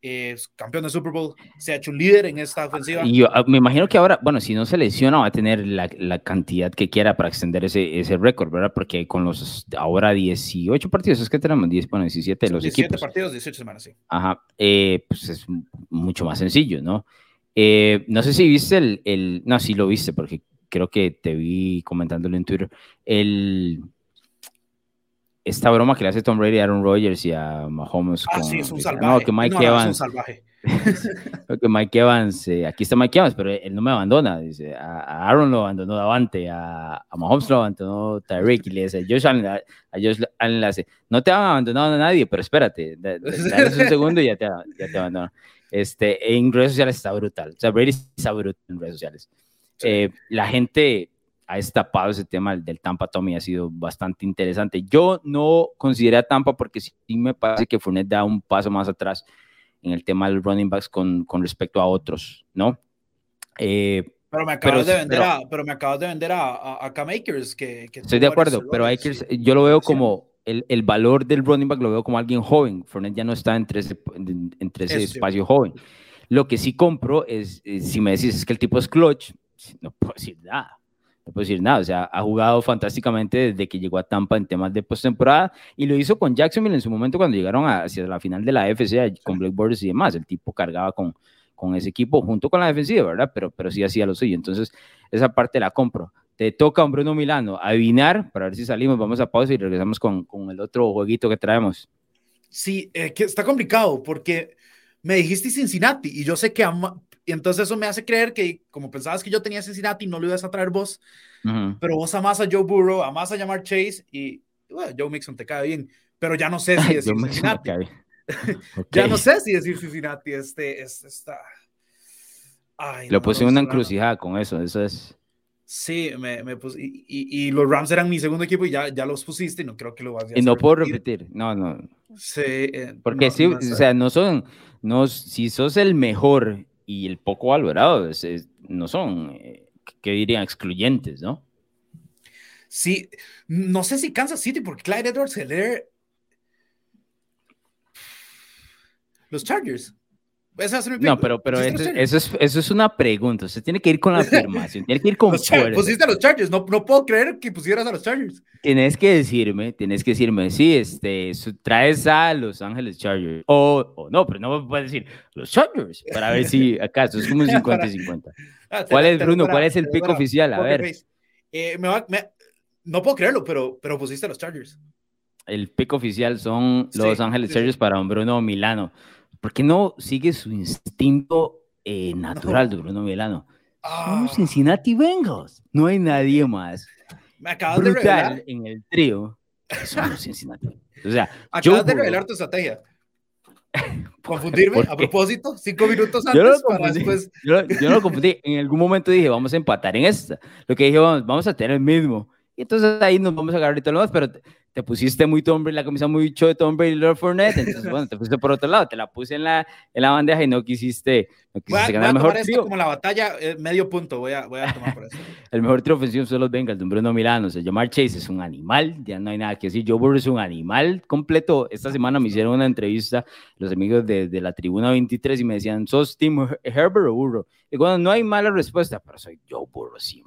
es campeón de Super Bowl, se ha hecho un líder en esta ofensiva. Y yo ah, me imagino que ahora, bueno, si no se lesiona, va a tener la, la cantidad que quiera para extender ese, ese récord, ¿verdad? Porque con los ahora 18 partidos, es que tenemos 10, bueno, 17 de los 17 equipos. partidos, 18 semanas, sí. Ajá, eh, pues es mucho más sencillo, ¿no? Eh, no sé si viste el, el, no, sí lo viste, porque creo que te vi comentándolo en Twitter, el, esta broma que le hace Tom Brady a Aaron Rodgers y a Mahomes. Ah, con- sí, es un salvaje. No, que Mike No, no, es un Evans, salvaje. que Mike Evans, eh, aquí está Mike Evans, pero él no me abandona, dice, a, a Aaron lo abandonó Davante, a, a Mahomes lo abandonó Tyreek, y le dice, Josh Allen, a, a Josh Allen le hace, no te han abandonado a nadie, pero espérate, da- da- dale un segundo y ya te, ya te abandonan. Este, en redes sociales está brutal, o sea, Brady está brutal en redes sociales. Sí. Eh, la gente ha destapado ese tema del, del Tampa Tommy, ha sido bastante interesante. Yo no consideré a Tampa porque sí me parece que Fournette da un paso más atrás en el tema del running backs con, con respecto a otros, ¿no? Eh, Pero me acabas, Pero- de, vender pero- a, pero me acabas de vender a, a, a Cam Akers, que, que estoy de acuerdo, pero que, sí. yo lo veo como el, el valor del running back, lo veo como alguien joven. Fournette ya no está entre ese, entre ese espacio joven. Lo que sí compro es, es, si me decís es que el tipo es clutch, no puedo decir nada. No puedo decir nada. O sea, ha jugado fantásticamente desde que llegó a Tampa en temas de postemporada y lo hizo con Jacksonville en su momento cuando llegaron hacia la final de la AFC con Black y demás. El tipo cargaba con, con ese equipo junto con la defensiva, ¿verdad? Pero, pero sí hacía lo suyo. Entonces, esa parte la compro. Te toca a un Bruno Milano adivinar para ver si salimos. Vamos a pausa y regresamos con, con el otro jueguito que traemos. Sí, eh, que está complicado porque me dijiste Cincinnati y yo sé que ama, y entonces eso me hace creer que como pensabas que yo tenía Cincinnati no lo ibas a traer vos, Ujú. pero vos amás a Joe Burrow, amás a llamar Chase y bueno, Joe Mixon te cae bien, pero ya no sé si decir Cincinnati. cae. Ya no sé si decir Cincinnati, este, este está... Ay, Lo no, puse no, una no. encrucijada con eso. Eso es. Sí, me, me pus, y, y, los Rams eran mi segundo equipo y ya, ya los pusiste y no creo que lo vas a Y no puedo repetir, no, no. Sí. Eh, Porque sí, o sea, no son, no, si sos el mejor y el poco valorado, no son, eh, ¿qué dirían? Excluyentes, ¿no? Sí, no sé si Kansas City, porque Clyde Edwards Heller. Los Chargers. No, pero, pero eso, es, eso es una pregunta. Usted tiene que ir con la afirmación, tiene que ir con fuerza. Pusiste a los Chargers, no, no puedo creer que pusieras a los Chargers. Tienes que decirme, tienes que decirme, sí, este, traes a Los Ángeles Chargers. O, o no, pero no me puedes decir los Chargers para ver si acaso es como un 50 y 50. Ah, ¿Cuál es, Bruno? ¿Cuál es el pico oficial? A ver. Eh, me va, me, no puedo creerlo, pero, pero pusiste a los Chargers. El pico oficial son Los Ángeles Chargers para un Bruno Milano. ¿Por qué no sigue su instinto eh, natural de Bruno Milano? Son los ah. Cincinnati Bengals. No hay nadie más. Me acabas de revelar. en el trío. Son los Cincinnati. O sea, acabas de revelar tu estrategia. Confundirme a propósito, cinco minutos antes yo para después. Yo, yo, no lo confundí. En algún momento dije, vamos a empatar en esta. Lo que dije, vamos, vamos a tener el mismo. Y entonces ahí nos vamos a agarrar y todo lo demás, pero te pusiste muy Tom Brady, la camisa muy de Tom Brady y Lord Fournette, entonces bueno, te pusiste por otro lado, te la puse en la, en la bandeja y no quisiste, no quisiste ganar el mejor trío. como la batalla, eh, medio punto, voy a, voy a tomar por eso. el mejor trío ofensivo son los Bengals, de Bruno Milano, se llama Chase es un animal, ya no hay nada que decir, Joe Burrow es un animal completo, esta semana me hicieron una entrevista los amigos de, de la Tribuna 23 y me decían, ¿sos Tim Herbert o Burrow? Y bueno, no hay mala respuesta, pero soy Joe Burrow 100%,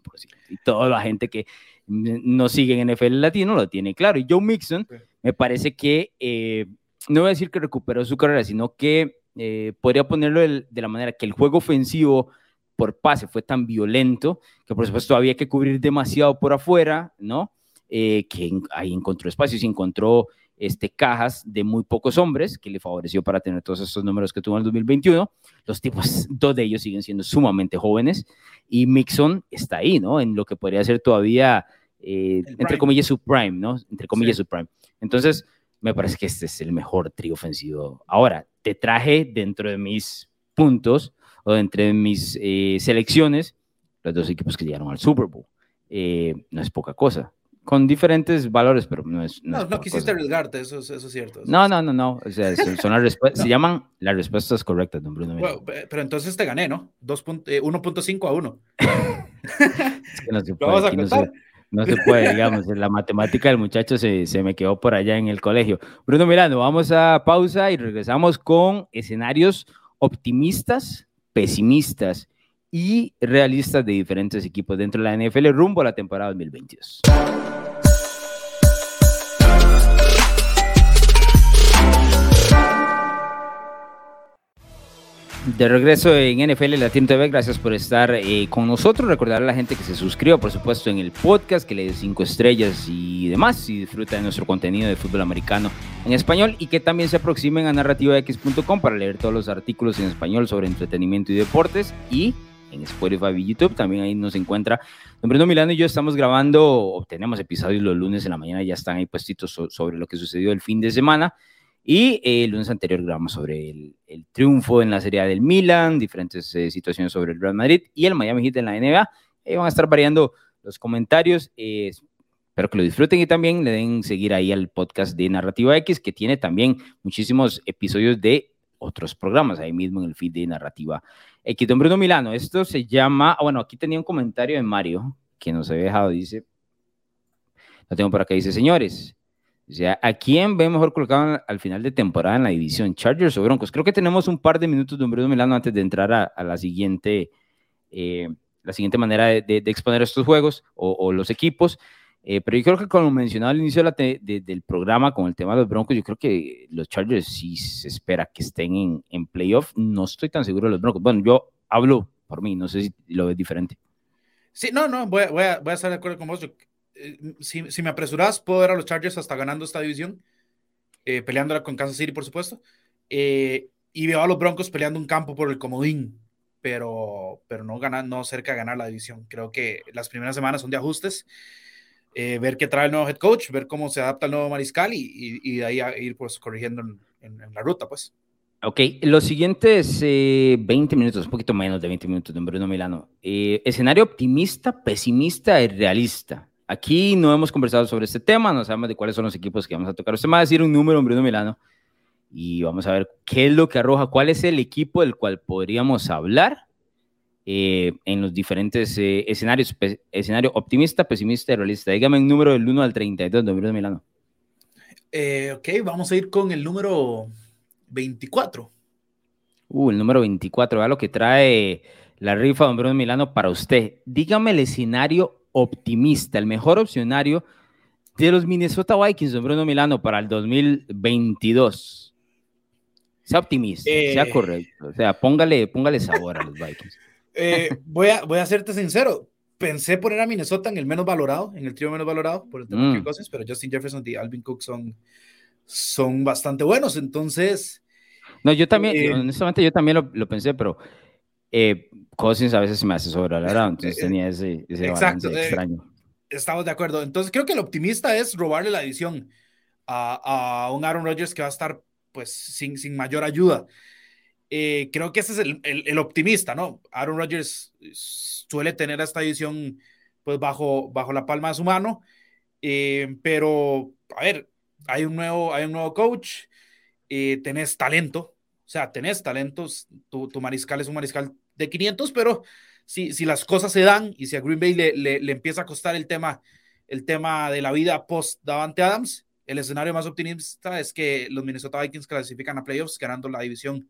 y toda la gente que no sigue en NFL Latino lo tiene claro, y Joe Mixon me parece que, eh, no voy a decir que recuperó su carrera, sino que eh, podría ponerlo de, la manera que el juego ofensivo por pase fue tan violento que por supuesto había que cubrir demasiado por afuera, ¿no? Eh, que ahí encontró espacios y encontró este, cajas de muy pocos hombres, que le favoreció para tener todos estos números que tuvo en el 2021. Los tipos, dos de ellos siguen siendo sumamente jóvenes y Mixon está ahí, ¿no? En lo que podría ser todavía, entre comillas, su prime, ¿no? Entre comillas, su prime. Entonces, me parece que este es el mejor trío ofensivo. Ahora, te traje dentro de mis puntos o dentro de mis eh, selecciones los dos equipos que llegaron al Super Bowl. Eh, no es poca cosa. Con diferentes valores, pero no es. No, no, quisiste arriesgarte, eso, eso, es cierto. no, no, no, no. O sea, son, las respuestas. Se llaman las respuestas correctas, don Bruno. pero entonces te gané, ¿no? 1.5 eh, a 1. es que no se puede, Vamos a contar no se puede, digamos, la matemática del muchacho se, se, me quedó por allá en el colegio. Bruno Mirando, vamos a pausa y regresamos con escenarios optimistas, pesimistas y realistas de diferentes equipos dentro de la NFL rumbo a la temporada 2022. De regreso en NFL Latino TV, gracias por estar eh, con nosotros. Recordar a la gente que se suscriba, por supuesto, en el podcast, que le dé cinco estrellas y demás, y disfruta de nuestro contenido de fútbol americano en español, y que también se aproximen a narrativax.com para leer todos los artículos en español sobre entretenimiento y deportes, y en Spotify y YouTube, también ahí nos encuentra. Don Bruno Milano y yo estamos grabando, tenemos episodios los lunes en la mañana, ya están ahí puestitos sobre lo que sucedió el fin de semana. Y eh, el lunes anterior grabamos sobre el, triunfo en la Serie A del Milan, diferentes eh, situaciones sobre el Real Madrid y el Miami Heat en la NBA. Eh, van a estar variando los comentarios. espero que lo disfruten y también le den seguir ahí al podcast de Narrativa X, que tiene también muchísimos episodios de otros programas ahí mismo en el feed de Narrativa X. Don Bruno Milano, esto se llama, ah, bueno, aquí tenía un comentario de Mario que nos había dejado, dice, lo tengo por acá, dice, señores, o sea, ¿a quién ve mejor colocado al final de temporada en la división? ¿Chargers o Broncos? Creo que tenemos un par de minutos de Bruno Milano antes de entrar a, la siguiente, eh, la siguiente manera de, exponer estos juegos o, los equipos. Eh, pero yo creo que como mencionaba al inicio del programa con el tema de los Broncos, yo creo que los Chargers sí se espera que estén en, en playoff. No estoy tan seguro de los Broncos. Bueno, yo hablo por mí, no sé si lo ves diferente. Sí, no, no, voy, voy, a, voy a estar de acuerdo con vos. Yo eh, si, me apresuras, puedo ver a los Chargers hasta ganando esta división, eh, peleándola con Kansas City, por supuesto. Eh, y veo a los Broncos peleando un campo por el comodín, pero, pero no, ganar, no cerca de ganar la división. Creo que las primeras semanas son de ajustes. ver qué trae el nuevo head coach, ver cómo se adapta el nuevo mariscal y, y, de ahí a ir pues corrigiendo en, la ruta, pues. Ok, los siguientes 20 eh, minutos, un poquito menos de 20 minutos, don Bruno Milano. Escenario optimista, pesimista y realista. Aquí no hemos conversado sobre este tema, no sabemos de cuáles son los equipos que vamos a tocar. Usted me va a decir un número, don Bruno Milano, y vamos a ver qué es lo que arroja, cuál es el equipo del cual podríamos hablar eh, en los diferentes escenarios, escenario optimista, pesimista y realista. Dígame un número del 1 al 32, don Bruno Milano. ok, vamos a ir con el número 24. Uh, el número 24, vea lo que trae la rifa de Bruno Milano para usted. Dígame el escenario optimista, el mejor opcionario de los Minnesota Vikings, don Bruno Milano, para el 2022. Sea optimista, sea eh. correcto. O sea, póngale, póngale sabor a los Vikings. Eh, voy, a, voy a serte sincero. Pensé poner a Minnesota en el menos valorado, en el trío menos valorado, por el tema de mm. cosas, pero Justin Jefferson y Alvin Cook son, son bastante buenos. Entonces, no, yo también, eh, honestamente, yo también lo, pensé, pero eh, Cousins a veces se me hace sobrevalorado, entonces eh, tenía ese, ese exacto, balance extraño. Estamos de acuerdo. Entonces, creo que el optimista es robarle la edición a, a un Aaron Rodgers que va a estar, pues, sin, sin mayor ayuda. creo que ese es el, el, optimista, ¿no? Aaron Rodgers suele tener esta edición, pues, bajo, bajo la palma de su mano, pero, a ver, hay un nuevo, hay un nuevo coach, eh, tenés talento, o sea, tenés talentos, tu, tu, mariscal es un mariscal de 500, pero si, si las cosas se dan y si a Green Bay le, le, empieza a costar el tema, el tema de la vida post Davante Adams, el escenario más optimista es que los Minnesota Vikings clasifican a playoffs ganando la división,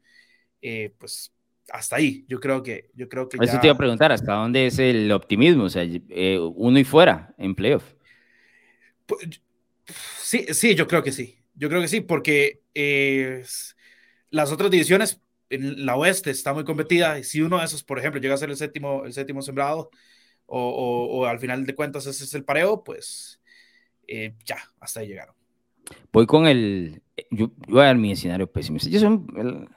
eh, pues hasta ahí, yo creo que, yo creo que Eso te iba a preguntar, ¿hasta dónde es el optimismo? O sea, eh, uno y fuera en playoff. Pues, sí, sí, yo creo que sí. Yo creo que sí, porque eh, las otras divisiones en la oeste está muy competida. Y si uno de esos, por ejemplo, llega a ser el séptimo, el séptimo sembrado, o, al final de cuentas ese es el pareo, pues eh, ya, hasta ahí llegaron. Voy con el. Yo, voy a dar mi escenario pesimista. Yo soy un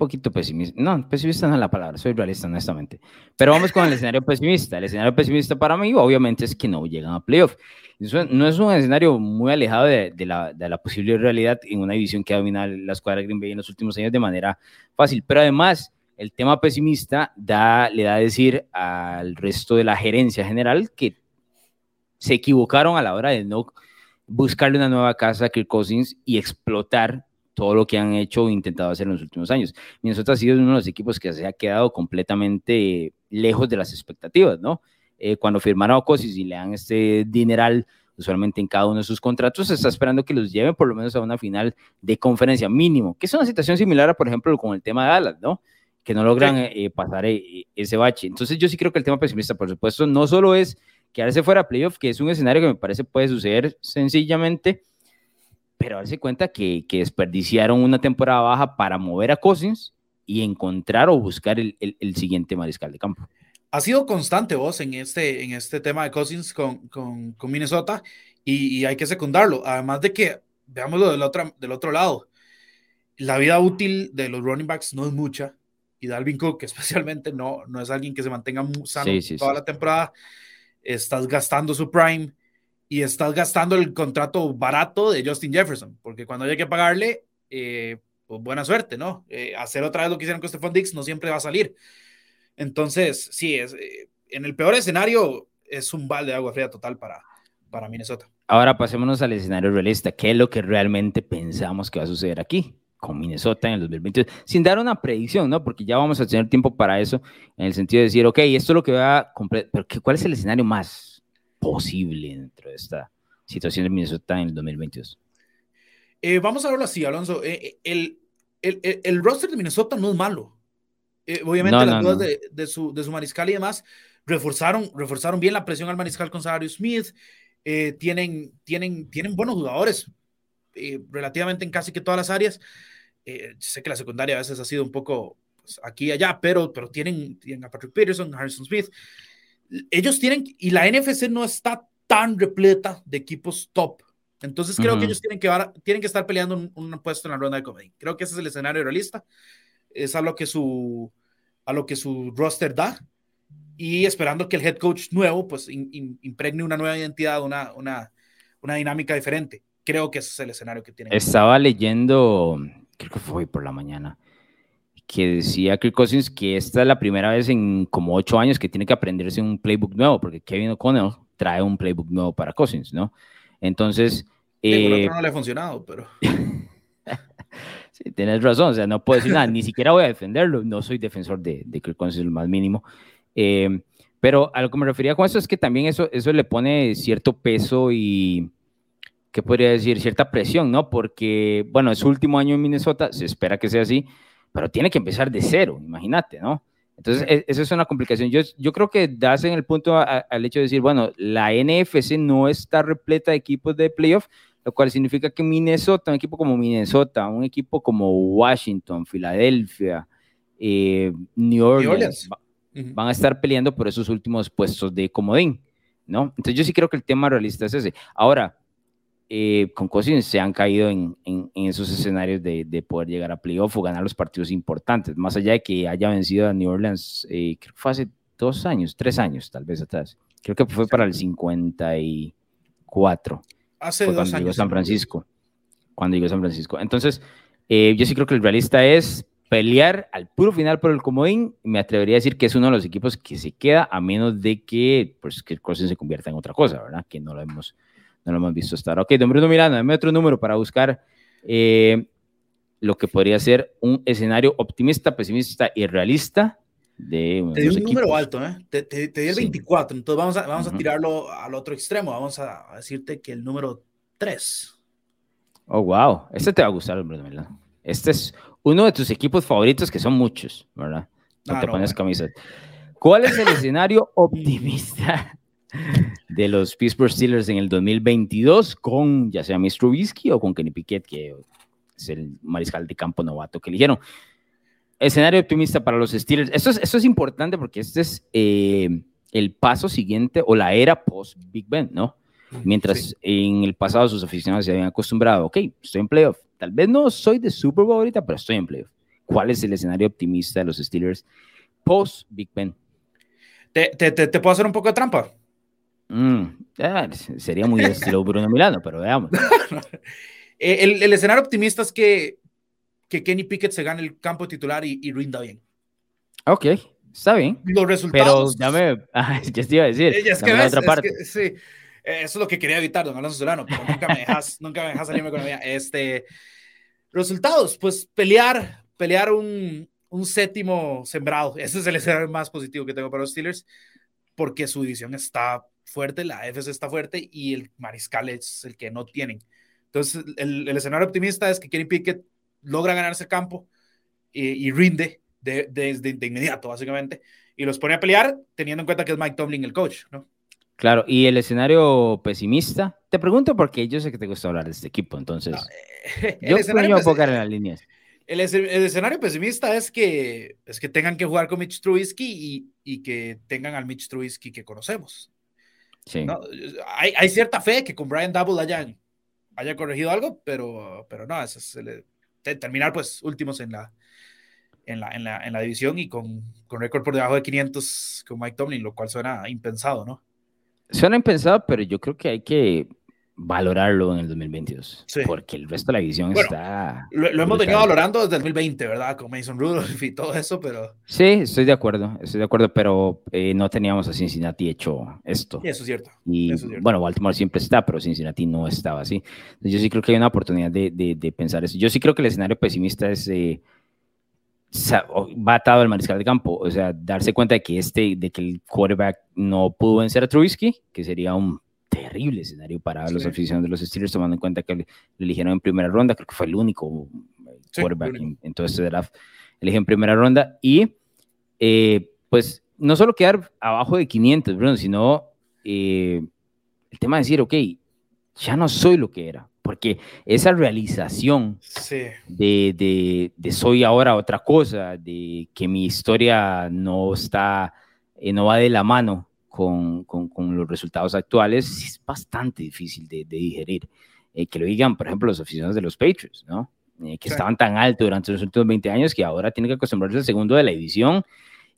poquito pesimista. No, pesimista no es la palabra, soy realista, honestamente. Pero vamos con el escenario pesimista. El escenario pesimista para mí, obviamente, es que no llegan a playoff no es un escenario muy alejado de, la, posible realidad en una división que ha dominado la escuadra Green Bay en los últimos años de manera fácil. Pero además, el tema pesimista le da a decir al resto de la gerencia general que se equivocaron a la hora de no buscarle una nueva casa a Kirk Cousins y explotar todo lo que han hecho o intentado hacer en los últimos años. Minnesota ha sido uno de los equipos que se ha quedado completamente lejos de las expectativas, ¿no? Eh, cuando firmaron a Cosis y le dan este dineral usualmente en cada uno de sus contratos, se está esperando que los lleven por lo menos a una final de conferencia mínimo, que es una situación similar a, por ejemplo, con el tema de Dallas, ¿no? Que no logran eh, pasar eh, ese bache. Entonces yo sí creo que el tema pesimista, por supuesto, no solo es quedarse fuera de playoff, que es un escenario que me parece puede suceder sencillamente, pero darse cuenta que, que desperdiciaron una temporada baja para mover a Cousins y encontrar o buscar el, el siguiente mariscal de campo ha sido constante vos en este, en este tema de Cousins con, con, con Minnesota y, hay que secundarlo. Además de que, veámoslo del otro, del otro lado, la vida útil de los running backs no es mucha y Dalvin Cook especialmente no, no es alguien que se mantenga sano toda la temporada. Estás gastando su prime y estás gastando el contrato barato de Justin Jefferson, porque cuando haya que pagarle, eh, pues buena suerte, ¿no? Eh, hacer otra vez lo que hicieron con Stephon Dix no siempre va a salir. Entonces, sí, es, eh, en el peor escenario es un balde de agua fría total para, para Minnesota. Ahora pasémonos al escenario realista. ¿Qué es lo que realmente pensamos que va a suceder aquí? con Minnesota en el 2022, sin dar una predicción, ¿no? Porque ya vamos a tener tiempo para eso, en el sentido de decir, ok, esto es lo que va a pero ¿cuál es el escenario más posible dentro de esta situación de Minnesota en el 2022? Eh, vamos a verlo así, Alonso. Eh, el, el, el, roster de Minnesota no es malo. Eh, obviamente las dudas de, de, su, de su mariscal y demás reforzaron, reforzaron bien la presión al mariscal con Sarario Smith. Eh, tienen, tienen, tienen buenos jugadores eh, relativamente en casi que todas las áreas. sé que la secundaria a veces ha sido un poco pues, aquí y allá, pero, pero tienen, tienen a Patrick Peterson, Harrison Smith. Ellos tienen, y la NFC no está tan repleta de equipos top. Entonces creo que ellos tienen que, tienen que estar peleando un, un, puesto en la ronda de comedy. Creo que ese es el escenario realista. Es a lo que su, a lo que su roster da y esperando que el head coach nuevo pues impregne una nueva identidad, una, una, una dinámica diferente. Creo que ese es el escenario que tiene. Estaba leyendo, creo que fue hoy por la mañana, que decía Kirk Cousins que esta es la primera vez en como ocho años que tiene que aprenderse un playbook nuevo, porque Kevin O'Connell trae un playbook nuevo para Cousins, ¿no? Entonces... Eh, no le ha funcionado, pero... sí, tienes razón, o sea, no puedo decir nada, ni siquiera voy a defenderlo, no soy defensor de, de Kirk Cousins lo más mínimo. Eh, pero a lo que me refería con eso es que también eso, eso le pone cierto peso y, ¿qué podría decir? Cierta presión, ¿no? Porque, bueno, es su último año en Minnesota, se espera que sea así, pero tiene que empezar de cero, imagínate, ¿no? Entonces, e, eso es una complicación. Yo, yo creo que das en el punto al hecho de decir, bueno, la NFC no está repleta de equipos de playoff, lo cual significa que Minnesota, un equipo como Minnesota, un equipo como Washington, Filadelfia, eh, New Orleans, van a estar peleando por esos últimos puestos de comodín, ¿no? Entonces yo sí creo que el tema realista es ese. Ahora, eh, con Cousins se han caído en, en, esos escenarios de, de, poder llegar a playoff o ganar los partidos importantes, más allá de que haya vencido a New Orleans, eh, creo que fue hace dos años, tres años tal vez atrás. Creo que fue para el 54. Hace dos cuando años. Llegó San Francisco. Cuando llegó San Francisco. Entonces, eh, yo sí creo que el realista es pelear al puro final por el comodín, me atrevería a decir que es uno de los equipos que se queda a menos de que, pues, que se convierta en otra cosa, ¿verdad? Que no lo hemos, no lo hemos visto ahora. Ok, don Bruno Miranda, dame otro número para buscar eh, lo que podría ser un escenario optimista, pesimista y realista de Te di un número alto, ¿eh? Te, di el 24, entonces vamos a, vamos a tirarlo al otro extremo, vamos a, decirte que el número 3. Oh, wow, este te va a gustar, Bruno Miranda. Este es uno de tus equipos favoritos, que son muchos, ¿verdad? No te pones camisas. ¿Cuál es el escenario optimista de los Pittsburgh Steelers en el 2022 con ya sea Mr. Trubisky o con Kenny Piquet, que es el mariscal de campo novato que eligieron? Escenario optimista para los Steelers. Esto es, esto es importante porque este es eh, el paso siguiente o la era post-Big Ben, ¿no? Mientras en el pasado sus aficionados se habían acostumbrado, ok, estoy en playoff, Tal vez no soy de Super Bowl ahorita, pero estoy en playoff. ¿Cuál es el escenario optimista de los Steelers post Big Ben? ¿Te, te, te, puedo hacer un poco de trampa? Mm, sería muy estilo Bruno Milano, pero veamos. Eh, el, el, escenario optimista es que, que Kenny Pickett se gane el campo titular y, y rinda bien. Ok, está bien. Los resultados. Pero ya me. ya te iba a decir. Eh, es que ves, otra parte. Es que, sí. Eh, eso es lo que quería evitar, don Alonso Solano, pero nunca me dejas, nunca me dejas salirme con la mía. Este, resultados, pues pelear, pelear un, un séptimo sembrado. Ese es el escenario más positivo que tengo para los Steelers, porque su división está fuerte, la FC está fuerte y el mariscal es el que no tienen. Entonces, el, el escenario optimista es que Kenny Pickett logra ganarse el campo y, y rinde desde de, de, de, inmediato, básicamente, y los pone a pelear teniendo en cuenta que es Mike Tomlin el coach, ¿no? Claro, y el escenario pesimista, te pregunto porque yo sé que te gusta hablar de este equipo, entonces eh, yo a enfocar en las líneas. El, el, escenario pesimista es que, es que tengan que jugar con Mitch Trubisky y, y que tengan al Mitch Trubisky que conocemos. Sí. ¿no? Hay, hay, cierta fe que con Brian Double hayan, haya corregido algo, pero, pero no, eso es el, terminar pues últimos en la, en la, en la, en la división y con, con récord por debajo de 500 con Mike Tomlin, lo cual suena impensado, ¿no? Suena impensado, pero yo creo que hay que valorarlo en el 2022. Sí. Porque el resto de la división bueno, está. Lo, lo hemos venido valorando desde el 2020, ¿verdad? Con Mason Rudolph y todo eso, pero. Sí, estoy de acuerdo, estoy de acuerdo, pero eh, no teníamos a Cincinnati hecho esto. Sí, eso es cierto. Y es cierto. bueno, Baltimore siempre está, pero Cincinnati no estaba así. Yo sí creo que hay una oportunidad de, de, de pensar eso. Yo sí creo que el escenario pesimista es. Eh, va atado al mariscal de campo, o sea, darse cuenta de que este, de que el quarterback no pudo vencer a Trubisky, que sería un terrible escenario para sí. los aficionados de los Steelers, tomando en cuenta que le, eligieron en primera ronda, creo que fue el único sí, quarterback en, en, todo este draft, elige en primera ronda, y eh, pues no solo quedar abajo de 500, Bruno, sino eh, el tema de decir, ok, ya no soy lo que era, porque esa realización sí. de, de, de, soy ahora otra cosa, de que mi historia no está, eh, no va de la mano con, con, con, los resultados actuales, es bastante difícil de, de digerir. Eh, que lo digan, por ejemplo, los aficionados de los Patriots, ¿no? Eh, que sí. estaban tan alto durante los últimos 20 años que ahora tienen que acostumbrarse al segundo de la edición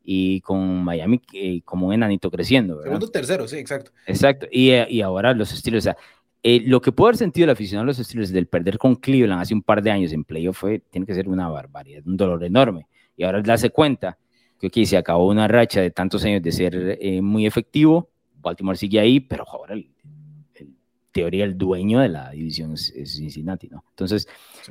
y con Miami eh, como un enanito creciendo. ¿verdad? Segundo, tercero, sí, exacto. Exacto. Y, eh, y ahora los estilos, o sea, eh, lo que puede haber sentido el aficionado de los Steelers del perder con Cleveland hace un par de años en playoff fue, tiene que ser una barbaridad, un dolor enorme. y ahora darse cuenta que okay, se acabó una racha de tantos años de ser eh, muy efectivo, Baltimore sigue ahí, pero ahora el, teoría el dueño de la división es, Cincinnati, ¿no? Entonces,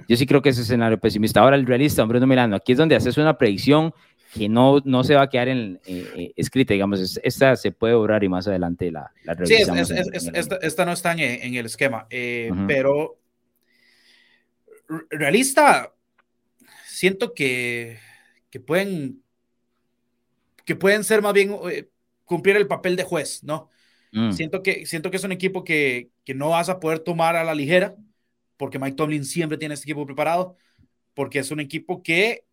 yo sí creo que ese escenario pesimista. Ahora el realista, Bruno Milano, aquí es donde haces una predicción que no, no se va a quedar en, eh, eh, escrita, digamos, esta se puede obrar y más adelante la, la Sí, esta, no está en, el esquema, eh, pero realista, siento que, que, pueden, que pueden ser más bien cumplir el papel de juez, ¿no? Mm. Siento, que, siento que es un equipo que, que no vas a poder tomar a la ligera, porque Mike Tomlin siempre tiene este equipo preparado, porque es un equipo que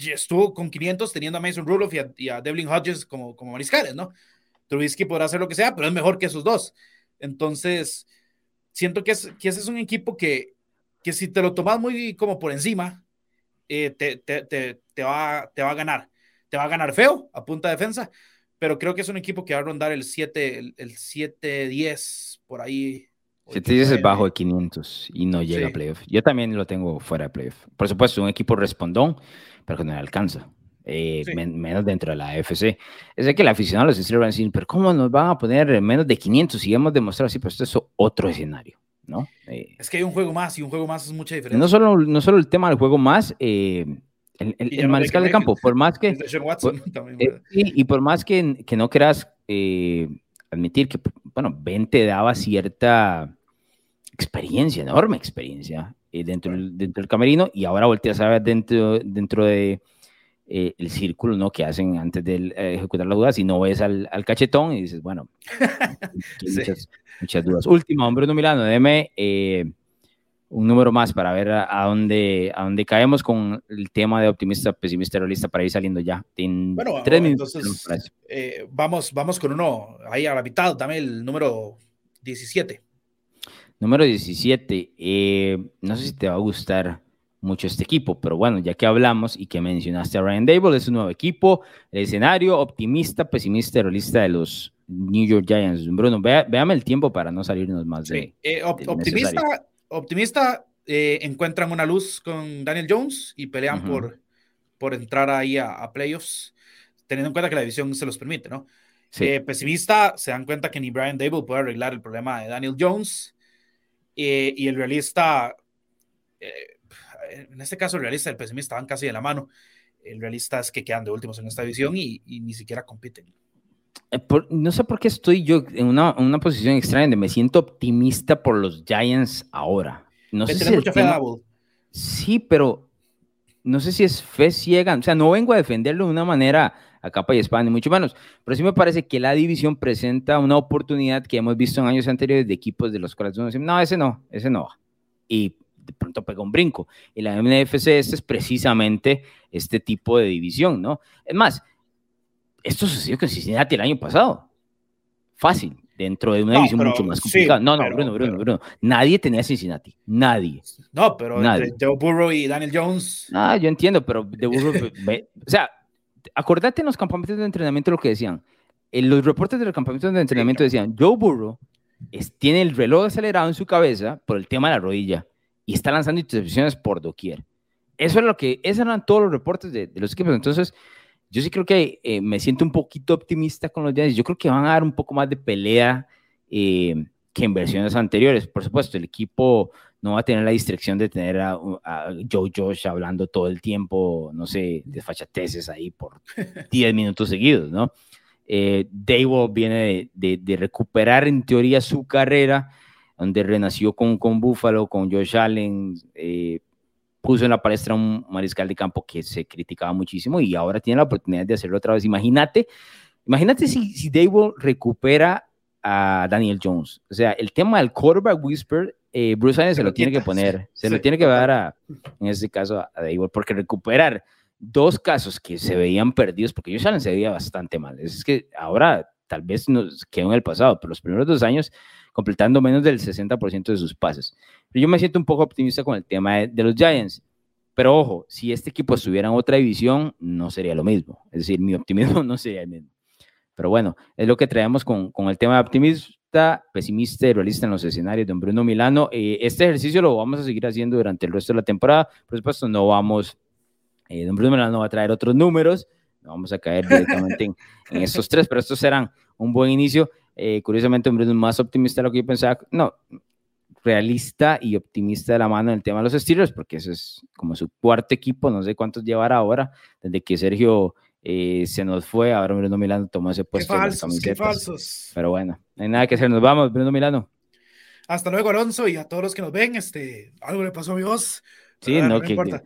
estuvo con 500 teniendo a Mason Rudolph y a, Devlin Hodges como, como mariscales, ¿no? Trubisky podrá hacer lo que sea, pero es mejor que esos dos. Entonces, siento que, es, que ese es un equipo que, que si te lo tomas muy como por encima, eh, te, te, te, te, va, te va a ganar. Te va a ganar feo a punta de defensa, pero creo que es un equipo que va a rondar el 7, el, el 7-10 por ahí. 7-10 es bajo de 500 y no llega a playoff. Yo también lo tengo fuera de playoff. Por supuesto, un equipo respondón, pero que no le alcanza. Eh, menos dentro de la AFC. Es que el aficionado los Steelers van a decir, pero ¿cómo nos van a poner menos de 500 si hemos demostrado así? Pero esto es otro escenario, ¿no? Eh, es que hay un juego más y un juego más es mucha diferencia. No solo, no solo el tema del juego más, eh, el, el, mariscal de campo, por más que... y, por más que, que no quieras admitir que, bueno, Ben te daba cierta experiencia, enorme experiencia dentro, del, dentro del camerino y ahora volteas a ver dentro, dentro de eh, el círculo ¿no? que hacen antes de eh, ejecutar las dudas y no ves al, al cachetón y dices, bueno, muchas, muchas, dudas. Último, hombre no Milano, deme eh, un número más para ver a, dónde, a dónde caemos con el tema de optimista, pesimista, realista para ir saliendo ya. En bueno, tres minutos. Entonces, vamos, vamos con uno ahí a la mitad, dame el número 17. Número 17. Eh, no sé si te va a gustar mucho este equipo, pero bueno, ya que hablamos y que mencionaste a Ryan Dable, es un nuevo equipo, el escenario optimista, pesimista, realista de los New York Giants. Bruno, véame el tiempo para no salirnos más de... Eh, optimista, optimista eh, encuentran una luz con Daniel Jones y pelean por, por entrar ahí a, playoffs, teniendo en cuenta que la división se los permite, ¿no? pesimista, se dan cuenta que ni Brian Dable puede arreglar el problema de Daniel Jones eh, y el realista, eh, en este caso el realista y el pesimista van casi de la mano. El realista es que quedan de últimos en esta división y, ni siquiera compiten. Eh, no sé por qué estoy yo en una, una, posición extraña de me siento optimista por los Giants ahora. No sé si mucha fe Sí, pero no sé si es fe ciega. O sea, no vengo a defenderlo de una manera a capa y espada, ni mucho menos. Pero sí me parece que la división presenta una oportunidad que hemos visto en años anteriores de equipos de los cuales uno dice, no, ese no, ese no va. Y de pronto pega un brinco. Y la MNFC este es precisamente este tipo de división, ¿no? Es más, esto sucedió con Cincinnati el año pasado. Fácil, dentro de una división mucho más complicada. no, no, Bruno, Bruno, Bruno. Nadie tenía Cincinnati. Nadie. No, pero Nadie. Joe Burrow y Daniel Jones. Ah, yo entiendo, pero de Burrow, o sea, acordate en los campamentos de entrenamiento lo que decían. En los reportes de los campamentos de entrenamiento decían, Joe Burrow tiene el reloj acelerado en su cabeza por el tema de la rodilla y está lanzando intercepciones por doquier. Eso es lo que, esos eran todos los reportes de, los equipos. Entonces, yo sí creo que eh, me siento un poquito optimista con los Giants. Yo creo que van a dar un poco más de pelea eh, que en versiones anteriores. Por supuesto, el equipo no va a tener la distracción de tener a, Joe Josh hablando todo el tiempo, no sé, desfachateces ahí por 10 minutos seguidos, ¿no? Eh, Dable viene de, recuperar en teoría su carrera, donde renació con, con Buffalo, con Josh Allen, eh, puso en la palestra un mariscal de campo que se criticaba muchísimo y ahora tiene la oportunidad de hacerlo otra vez. Imagínate, imagínate si, si Dable recupera a Daniel Jones. O sea, el tema del quarterback whisper eh, Bruce Arians se lo tiene que poner, se lo tiene que dar a, en este caso, a Dable, porque recuperar dos casos que se veían perdidos, porque yo Allen se veía bastante mal. Es que ahora tal vez nos quedó en el pasado, pero los primeros dos años completando menos del 60% de sus pases. Yo me siento un poco optimista con el tema de, los Giants. Pero ojo, si este equipo estuviera en otra división, no sería lo mismo. Es decir, mi optimismo no sería el mismo. Pero bueno, es lo que traemos con, con el tema de optimismo pesimista y realista en los escenarios, don Bruno Milano. Eh, este ejercicio lo vamos a seguir haciendo durante el resto de la temporada. Por supuesto, no vamos Eh, don Bruno Milano va a traer otros números. Vamos a caer directamente en, estos tres, pero estos serán un buen inicio. Eh, curiosamente, Don Bruno más optimista de lo que yo pensaba. No, realista y optimista de la mano en el tema de los Steelers, porque ese es como su cuarto equipo, no sé cuántos llevará ahora, desde que Sergio eh, se nos fue, ahora Bruno Milano tomó ese puesto. Qué falsos, qué falsos. Pero bueno, no hay nada que hacer, nos vamos, Bruno Milano. Hasta luego, Alonso, y a todos los que nos ven, este, algo le pasó a mi voz. Sí, no, que, importa.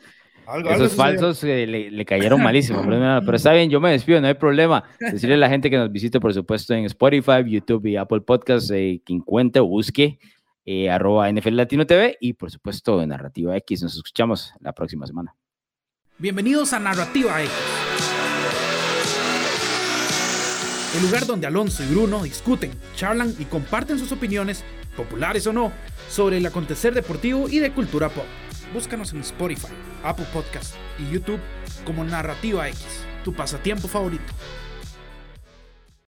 Esos falsos eh, le, cayeron malísimo, pero está bien, yo me despido, no hay problema. Decirle a la gente que nos visite, por supuesto, en Spotify, YouTube y Apple Podcasts, eh, que encuentre o busque eh, arroba NFL Latino TV y, por supuesto, en Narrativa X. Nos escuchamos la próxima semana. Bienvenidos a Narrativa X. El lugar donde Alonso y Bruno discuten, charlan y comparten sus opiniones, populares o no, sobre el acontecer deportivo y de cultura pop. Búscanos en Spotify, Apple Podcast y YouTube como Narrativa X, tu pasatiempo favorito.